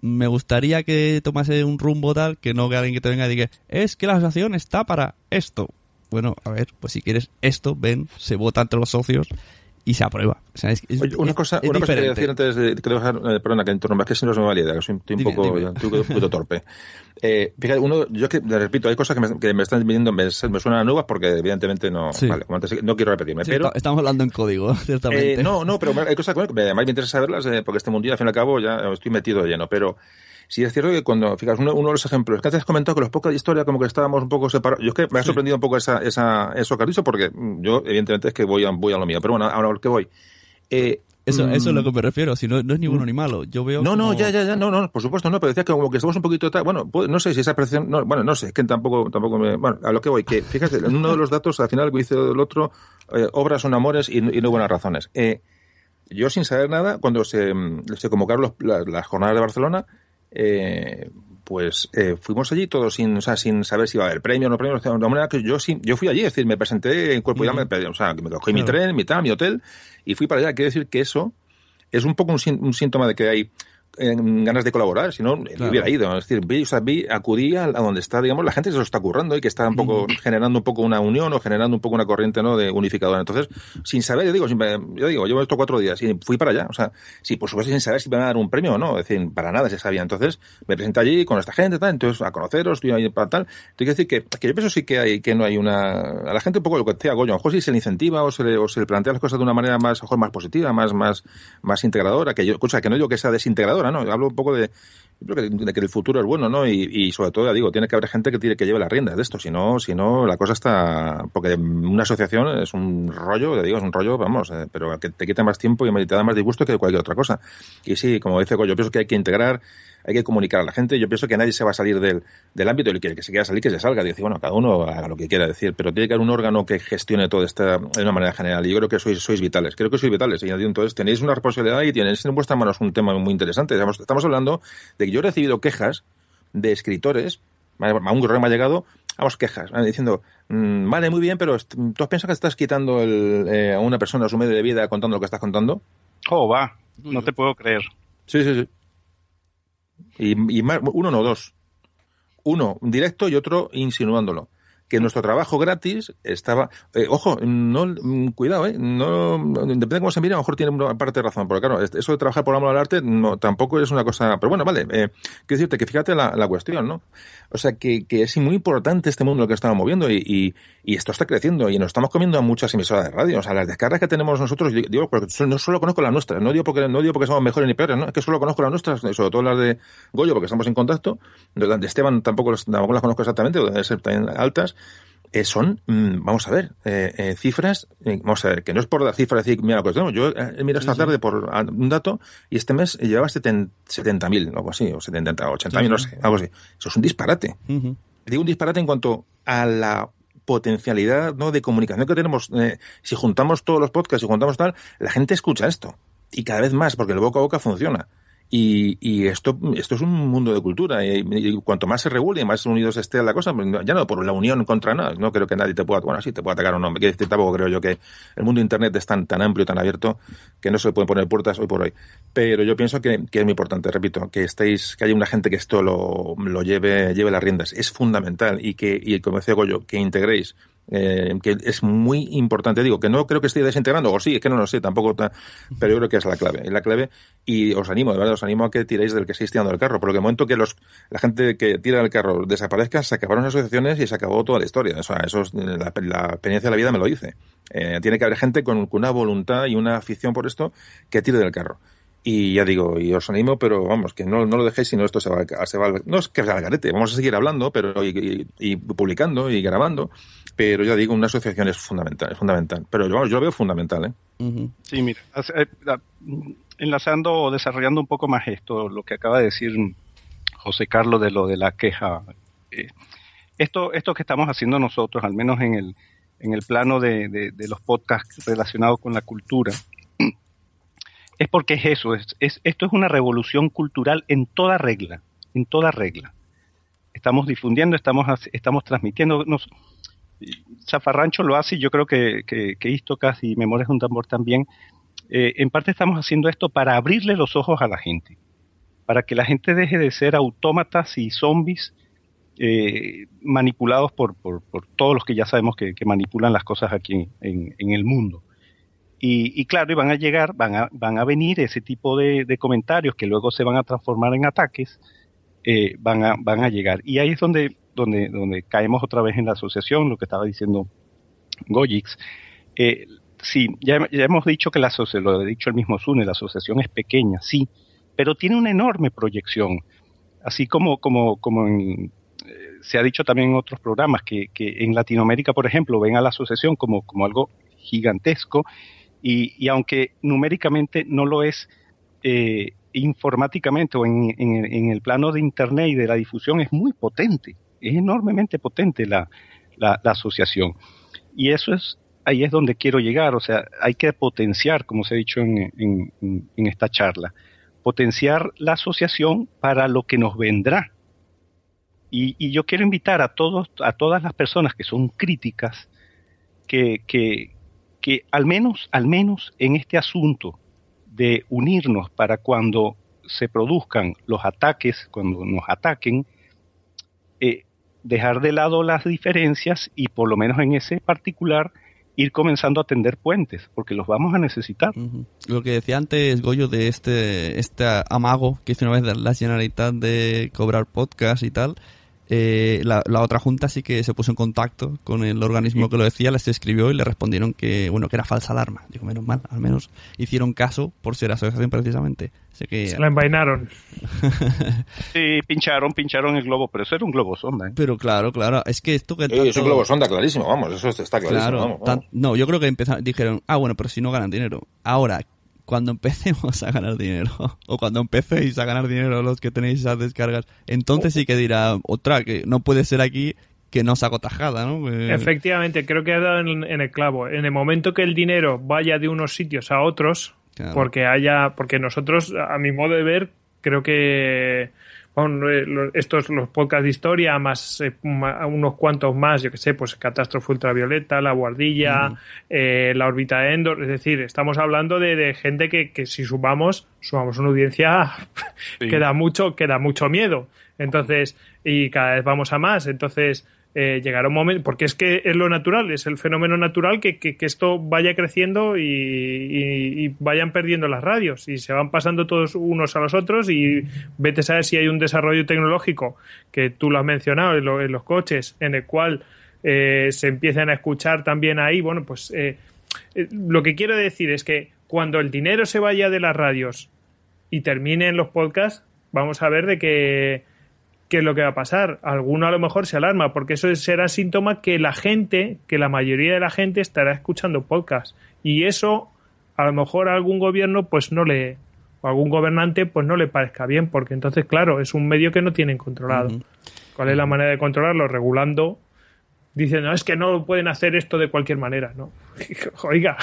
me gustaría que tomase un rumbo tal que no que alguien que te venga y diga, es que la asociación está para esto. Bueno, a ver, pues si quieres esto, ven, se vota entre los socios y se aprueba. una cosa, una cosa que quería decir antes de que dejar, eh, perdona que interrumpa, que si no se me valida, que soy, estoy un poco, un poquito torpe. [laughs] Eh, fíjate, uno, yo que, repito, hay cosas que me, que me están viniendo, me, me, suenan nuevas porque evidentemente no, vale, no quiero repetirme, pero... Estamos hablando en código, [laughs] ciertamente. Eh, no, no, pero hay cosas que además me interesa saberlas eh, porque este mundillo, al fin y al cabo, ya estoy metido de lleno, pero Sí, es cierto que cuando, fíjate, uno, uno, de los ejemplos, que antes has comentado que los pocos de historia como que estábamos un poco separados. Yo es que me ha sorprendido un poco esa, esa, eso que has dicho, porque yo, evidentemente, es que voy a, voy a lo mío. Pero bueno, ahora lo que voy. Eh, eso, eso es lo que me refiero, si no, no es ninguno mm. ni malo. Yo veo. No, no, ya, ya, ya, no, no, por supuesto, no, pero decía que como que estamos un poquito. Bueno, no sé si esa percepción. No, bueno, no sé, que tampoco, tampoco me. Bueno, a lo que voy, que fíjate, en uno de los datos, al final, que dice el otro, eh, obras son amores y, no buenas razones. Eh, yo, sin saber nada, cuando se, se convocaron las jornadas de Barcelona, eh, pues eh, fuimos allí todos sin, o sea, sin saber si iba a haber premio o no premio. De manera que yo sí, yo fui allí, es decir, me presenté en cuerpo y llama, o sea, que me cogí mi tren, mi tal, mi hotel, y fui para allá. Quiere decir que eso es un poco un, síntoma de que hay ganas de colaborar, si no, hubiera ido. Es decir, vi, o sea, vi, acudí a, donde está, digamos, la gente se lo está currando y que está un poco generando un poco una unión o generando un poco una corriente ¿no? de unificadora. Entonces, sin saber, yo digo, yo digo, llevo estos cuatro días y fui para allá. O sea, sí, por supuesto, sin saber si me van a dar un premio o no. Es decir, para nada se sabía. Entonces, me presenté allí con esta gente, tal, entonces a conoceros, estoy ahí para tal. Tengo que decir que, que yo pienso sí que hay, que no hay una, a la gente un poco lo que decía Goyo, a lo mejor si se le incentiva o se le, o se le plantea las cosas de una manera más, mejor, más positiva, más, más, más integradora, que yo, cosa que no digo que sea desintegradora, Hablo un poco de, que, el futuro es bueno, ¿no? Y, y, sobre todo, ya digo, tiene que haber gente que tiene que lleve la rienda de esto, si no, si no, la cosa está, porque una asociación es un rollo, te digo, es un rollo, vamos, eh, pero que te quita más tiempo y te da más disgusto que cualquier otra cosa. Y sí, como dice yo pienso que hay que integrar hay que comunicar a la gente. Yo pienso que nadie se va a salir del, del ámbito y el que, se quiera salir, que se salga. Dice, bueno, cada uno haga lo que quiera decir, pero tiene que haber un órgano que gestione todo esto de una manera general. Y yo creo que sois, sois vitales. Creo que sois vitales. Y entonces tenéis una responsabilidad y tenéis en vuestras manos un tema muy interesante. Estamos, estamos hablando de que yo he recibido quejas de escritores, a un correo me ha llegado, vamos, quejas, diciendo, mmm, vale, muy bien, pero ¿tú has pensado que estás quitando el, eh, a una persona su medio de vida contando lo que estás contando? Oh, va, no te puedo creer. Sí, sí, sí. Y, más, uno no, dos. Uno directo y otro insinuándolo que nuestro trabajo gratis estaba. Eh, ojo, no mm, cuidado, ¿eh? No, depende de cómo se mire, a lo mejor tiene una parte de razón, porque claro, eso de trabajar por amor al arte no, tampoco es una cosa. Pero bueno, vale, eh, quiero decirte que fíjate la, la cuestión, ¿no? O sea, que, que, es muy importante este mundo lo que estamos moviendo y, y, esto está creciendo y nos estamos comiendo a muchas emisoras de radio. O sea, las descargas que tenemos nosotros, digo, porque no solo conozco las nuestras, no digo porque, no digo porque somos mejores ni peores, ¿no? Es que solo conozco las nuestras, sobre todo las de Goyo, porque estamos en contacto. De Esteban tampoco, tampoco las conozco exactamente, deben ser también altas. Eh, son, mm, vamos a ver, eh, eh, cifras, vamos a ver, que no es por la cifra decir, mira lo que tenemos. Yo he mirado esta tarde por un dato y este mes llevaba 70.000, algo así, o 70, 80.000, no sé, algo así. Eso es un disparate. Digo un disparate en cuanto a la potencialidad ¿no? de comunicación que tenemos. si juntamos todos los podcasts y juntamos tal, la gente escucha esto. Y cada vez más, porque el boca a boca funciona. Y, y, esto, esto es un mundo de cultura. Y, cuanto más se regule y más unidos esté la cosa, pues ya no por la unión contra nada. No creo que nadie te pueda, bueno, sí, te pueda atacar o no. Que tampoco creo yo que el mundo de Internet es tan, tan amplio, tan abierto, que no se le pueden poner puertas hoy por hoy. Pero yo pienso que, que es muy importante, repito, que estéis, que haya una gente que esto lo, lo lleve, lleve las riendas. Es fundamental. Y que, y como decía Goyo, que integréis eh, que es muy importante. Digo, que no creo que esté desintegrando, o sí, es que no lo sé, tampoco, pero yo creo que es la clave. La clave y os animo, de verdad, os animo a que tiréis del que estáis tirando del carro, porque el momento que los, la gente que tira del carro desaparezca, se acabaron las asociaciones y se acabó toda la historia. O sea, eso es, la, la, experiencia de la vida me lo dice. Eh, tiene que haber gente con, una voluntad y una afición por esto que tire del carro. Y ya digo, y os animo, pero vamos, que no, no lo dejéis, sino esto se va, se va no es que sea al garete, vamos a seguir hablando, pero y, publicando y grabando, pero ya digo, una asociación es fundamental, es fundamental. Pero vamos, yo lo veo fundamental, ¿eh? Sí, mira, eh, enlazando o desarrollando un poco más esto, lo que acaba de decir José Carlos de lo de la queja. Eh, esto, esto que estamos haciendo nosotros, al menos en el, en el plano de, de, de los podcasts relacionados con la cultura, [clears throat] es porque es eso, es, es, esto es una revolución cultural en toda regla, en toda regla. Estamos difundiendo, estamos, estamos transmitiendo. Nos, Zafarrancho lo hace y yo creo que, que, Istocas y Memorias de un Tambor también. Eh, en parte estamos haciendo esto para abrirle los ojos a la gente, para que la gente deje de ser autómatas y zombies eh, manipulados por, todos los que ya sabemos que, manipulan las cosas aquí en, el mundo. Y, y, claro, y van a llegar, van a, van a venir ese tipo de comentarios que luego se van a transformar en ataques, eh, van, a, van a llegar. Y ahí es donde, donde, donde caemos otra vez en la asociación, lo que estaba diciendo Goyix. Eh, sí, ya, ya, hemos dicho que la asociación, lo ha dicho el mismo Zune, la asociación es pequeña, sí, pero tiene una enorme proyección. Así como, como, como en, eh, se ha dicho también en otros programas, que, que en Latinoamérica, por ejemplo, ven a la asociación como, como algo gigantesco y, y aunque numéricamente no lo es eh, informáticamente o en, en, en, el plano de Internet y de la difusión, es muy potente, es enormemente potente la, asociación. Y eso es, ahí es donde quiero llegar, o sea, hay que potenciar, como se ha dicho en, en, esta charla, potenciar la asociación para lo que nos vendrá. Y, y, yo quiero invitar a todos, a todas las personas que son críticas, que, que, que al menos, al menos en este asunto de unirnos para cuando se produzcan los ataques, cuando nos ataquen, eh, dejar de lado las diferencias y por lo menos en ese particular ir comenzando a tender puentes, porque los vamos a necesitar. Lo que decía antes Goyo de este, este amago que hizo una vez la Generalitat de cobrar podcast y tal, eh, la, otra junta sí que se puso en contacto con el organismo que lo decía, les escribió y le respondieron que bueno que era falsa alarma. Digo, menos mal, al menos hicieron caso por ser asociación precisamente. que, se la envainaron. [laughs] sí, pincharon, pincharon el globo, pero eso era un globo sonda. ¿eh? Pero claro, claro, es que esto que... es un globo sonda clarísimo, vamos, eso está clarísimo. no, yo creo que empezaron, dijeron, ah, bueno, pero si no ganan dinero. Ahora, cuando empecemos a ganar dinero, [laughs] o cuando empecéis a ganar dinero los que tenéis esas descargas, entonces sí que dirá otra, que no puede ser aquí que no saco tajada, ¿no? Eh, Efectivamente, creo que ha dado en, el clavo. En el momento que el dinero vaya de unos sitios a otros, porque haya, porque nosotros, a mi modo de ver, creo que bueno, eh, estos los podcasts de historia, más eh, unos cuantos más, yo que sé, pues Catástrofe Ultravioleta, La Guardilla, eh, La órbita de Endor, es decir, estamos hablando de, gente que, que, si sumamos, sumamos una audiencia [laughs] que da mucho, que da mucho miedo. Entonces, y cada vez vamos a más. Entonces, eh, llegará un momento, porque es que es lo natural, es el fenómeno natural que, que, esto vaya creciendo y, vayan perdiendo las radios y se van pasando todos unos a los otros y vete a saber si hay un desarrollo tecnológico que tú lo has mencionado en, los coches, en el cual eh, se empiezan a escuchar también ahí, bueno, pues eh, lo que quiero decir es que cuando el dinero se vaya de las radios y termine en los podcasts, vamos a ver de que ¿qué es lo que va a pasar? Alguno a lo mejor se alarma, porque eso será síntoma que la gente, que la mayoría de la gente estará escuchando podcast. Y eso, a lo mejor a algún gobierno, pues no le, o algún gobernante, pues no le parezca bien, porque entonces, claro, es un medio que no tienen controlado. ¿Cuál es la manera de controlarlo? Regulando dicen, no, es que no pueden hacer esto de cualquier manera, ¿no? [laughs] Oiga,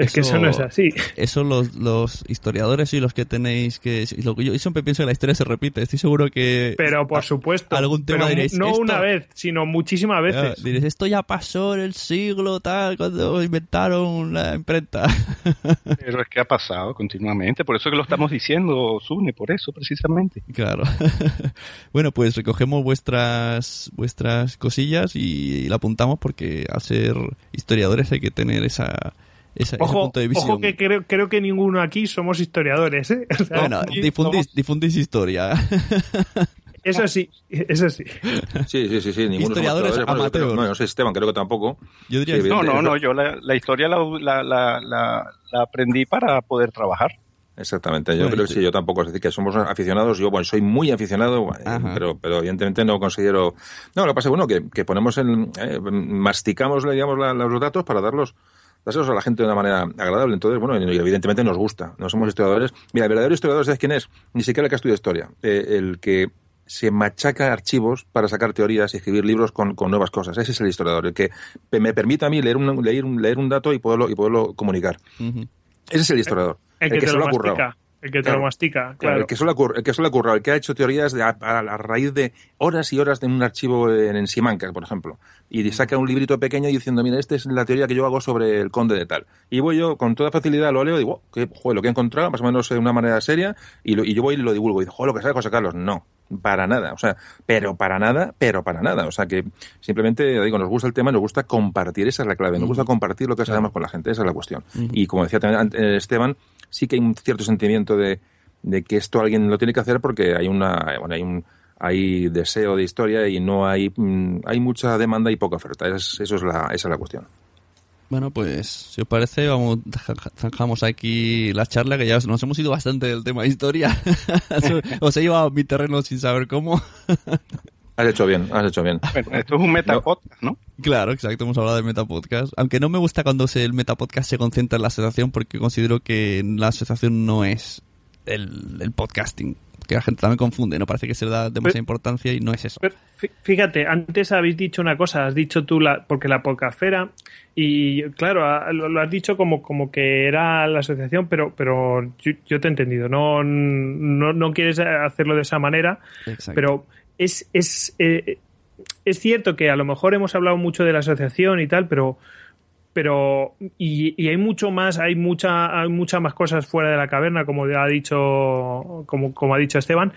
es que eso no es así. Eso los, los historiadores y los que tenéis que... Lo que yo siempre pienso que la historia se repite, estoy seguro que... Pero por supuesto. Algún tema diréis, No una vez, sino muchísimas veces. diréis, esto ya pasó en el siglo tal, cuando inventaron la imprenta. [laughs] Pero es que ha pasado continuamente, por eso que lo estamos diciendo, Sune, por eso precisamente. Claro. [laughs] bueno, pues recogemos vuestras vuestras cosillas y, la apuntamos porque al ser historiadores hay que tener esa ojo, Ojo que creo, creo, que ninguno aquí somos historiadores, ¿eh? bueno, difundís, historia. [laughs] Eso sí, eso sí. Sí, sí, sí, sí. Ninguno historiadores amateurs. No, no sé, Esteban, creo que tampoco. Yo diría no, no, no, yo la, la historia la, la, la, la, aprendí para poder trabajar. Exactamente, yo creo que sí, yo tampoco, es decir, que somos aficionados, yo bueno, soy muy aficionado, pero, pero evidentemente no considero... No, lo que pasa es bueno, que, que ponemos en... Eh, masticamos, digamos, los datos para darlos a la gente de una manera agradable. Entonces, bueno, evidentemente nos gusta. No somos historiadores. Mira, el verdadero historiador, ¿sabes quién es? Ni siquiera el que estudia historia. Eh, el que se machaca archivos para sacar teorías y escribir libros con, nuevas cosas. Ese es el historiador, el que me permite a mí leer un, leer un, leer un dato y poderlo, y poderlo comunicar. Ese es el historiador. El, que, se lo ha currado. El que te lo mastica, claro. el, que suele el que ocurrir, el que ha hecho teorías a, raíz de horas y horas de un archivo en, en Simancas, por ejemplo. Y saca un librito pequeño diciendo, mira, esta es la teoría que yo hago sobre el conde de tal. Y voy yo, con toda facilidad, lo leo y digo, que, joder, lo que he encontrado, más o menos de una manera seria, y, y yo voy y lo divulgo. Y digo, joder, lo que sabe José Carlos. No, para nada. O sea, pero para nada, pero para nada. O sea, que simplemente, digo, nos gusta el tema, nos gusta compartir, esa es la clave. Nos gusta compartir lo que sabemos con la gente, esa es la cuestión. Y como decía también Esteban, sí que hay un cierto sentimiento de, de que esto alguien lo tiene que hacer porque hay una bueno, hay un hay deseo de historia y no hay mm, hay mucha demanda y poca oferta. eso es la, esa es la cuestión. Bueno, pues si os parece, vamos, zanjamos aquí la charla, que ya nos hemos ido bastante del tema de historia. [laughs] [laughs] os he llevado a mi terreno sin saber cómo. Has hecho bien, has hecho bien. Bueno, esto es un metapodcast, ¿no? Claro, exacto, hemos hablado de metapodcast. Aunque no me gusta cuando se, el metapodcast se concentra en la asociación porque considero que la asociación no es el, podcasting que la gente también confunde, no parece que se le da demasiada importancia y no es eso. fíjate, antes habéis dicho una cosa, has dicho tú, la, porque la podcastfera, y claro, lo, has dicho como, como que era la asociación, pero, pero yo, te he entendido, no, no, no, quieres hacerlo de esa manera, pero es, es, eh, es cierto que a lo mejor hemos hablado mucho de la asociación y tal, pero pero y, hay mucho más, hay mucha, hay muchas más cosas fuera de la caverna, como ha dicho, como, como ha dicho Esteban.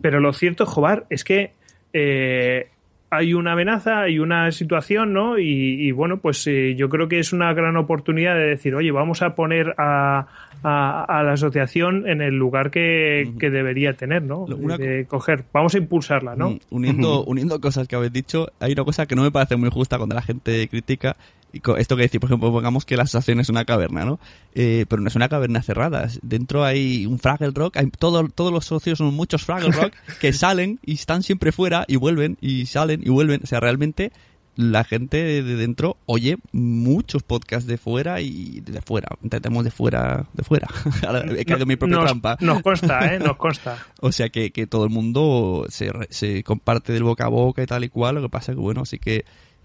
Pero lo cierto, Jobar, es que eh, hay una amenaza, hay una situación, ¿no? Y, bueno, pues eh, yo creo que es una gran oportunidad de decir, oye, vamos a poner a, a, la asociación en el lugar que, debería tener, ¿no? de coger, vamos a impulsarla, ¿no? Mm, uniendo, [laughs] uniendo cosas que habéis dicho, hay una cosa que no me parece muy justa cuando la gente critica y esto que decir, por ejemplo, pongamos que la asociación es una caverna, ¿no? Eh, pero no es una caverna cerrada. Dentro hay un Fraggle Rock, hay todo, todos los socios son muchos Fraggle Rock [laughs] que salen y están siempre fuera y vuelven y salen y vuelven. O sea, realmente la gente de dentro oye muchos podcasts de fuera y de fuera. Intentemos de fuera, de fuera. [laughs] he caído mi propia trampa. Nos consta, ¿eh? Nos consta. [laughs] o sea que, que todo el mundo se, se comparte del boca a boca y tal y cual. Lo que pasa es que, bueno, así que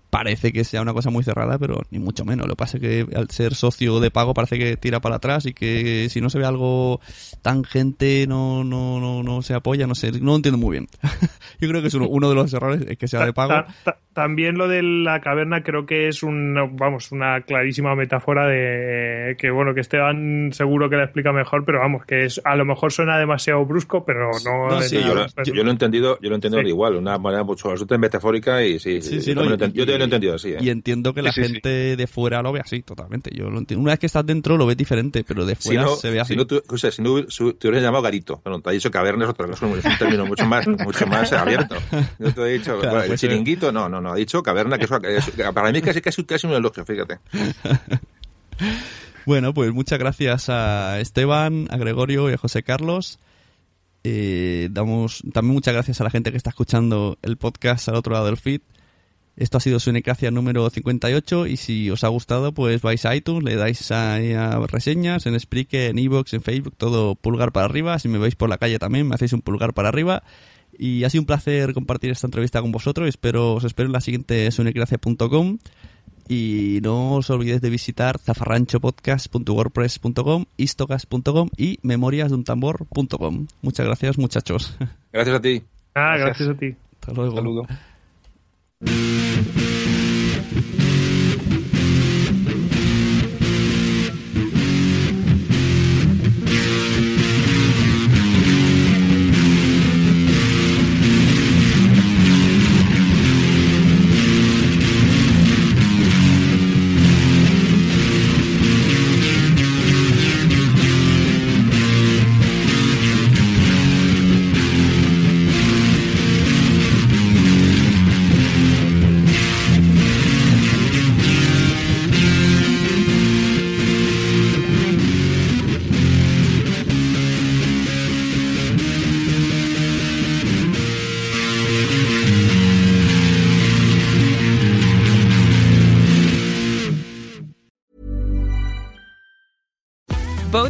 parece que sea una cosa muy cerrada, pero ni mucho menos. Lo que pasa es que al ser socio de pago parece que tira para atrás y que si no se ve algo tangente no, no, no, no se apoya, no sé, no lo entiendo muy bien. [laughs] Yo creo que es uno, de los errores es que sea de pago. También lo de la caverna creo que es un, vamos, una clarísima metáfora de que, bueno, que Esteban seguro que la explica mejor, pero vamos, que es a lo mejor suena demasiado brusco, pero no... sí, yo, lo, he entendido, yo lo he entendido igual, una manera mucho metafórica y sí, sí, sí, yo, lo he entendido así. ¿eh? Y entiendo que la gente de fuera lo ve así, totalmente. Yo lo entiendo. Una vez que estás dentro lo ves diferente, pero de fuera se ve así. Si no, tú, o sea, si no te hubieras llamado garito, bueno, te ha dicho caverna es, otro, es un término mucho más, mucho más abierto. [laughs] No te he dicho, el chiringuito, no, no, no, ha dicho caverna, que, para mí es casi, casi, casi un fíjate. [laughs] Bueno, pues muchas gracias a Esteban, a Gregorio y a José Carlos. Eh, damos también muchas gracias a la gente que está escuchando el podcast al otro lado del feed. Esto ha sido Sunecracia número 58 y si os ha gustado pues vais a iTunes, le dais a, reseñas, en Spreaker, en Evox, en Facebook, todo pulgar para arriba. Si me veis por la calle también me hacéis un pulgar para arriba. Y ha sido un placer compartir esta entrevista con vosotros. Espero, os espero en la siguiente sunecracia.com y no os olvidéis de visitar zafarranchopodcast.wordpress.com, istocast.com y memoriasdeuntambor.com. Muchas gracias, muchachos. Gracias a ti. Ah, gracias, a ti. Hasta luego. Saludo.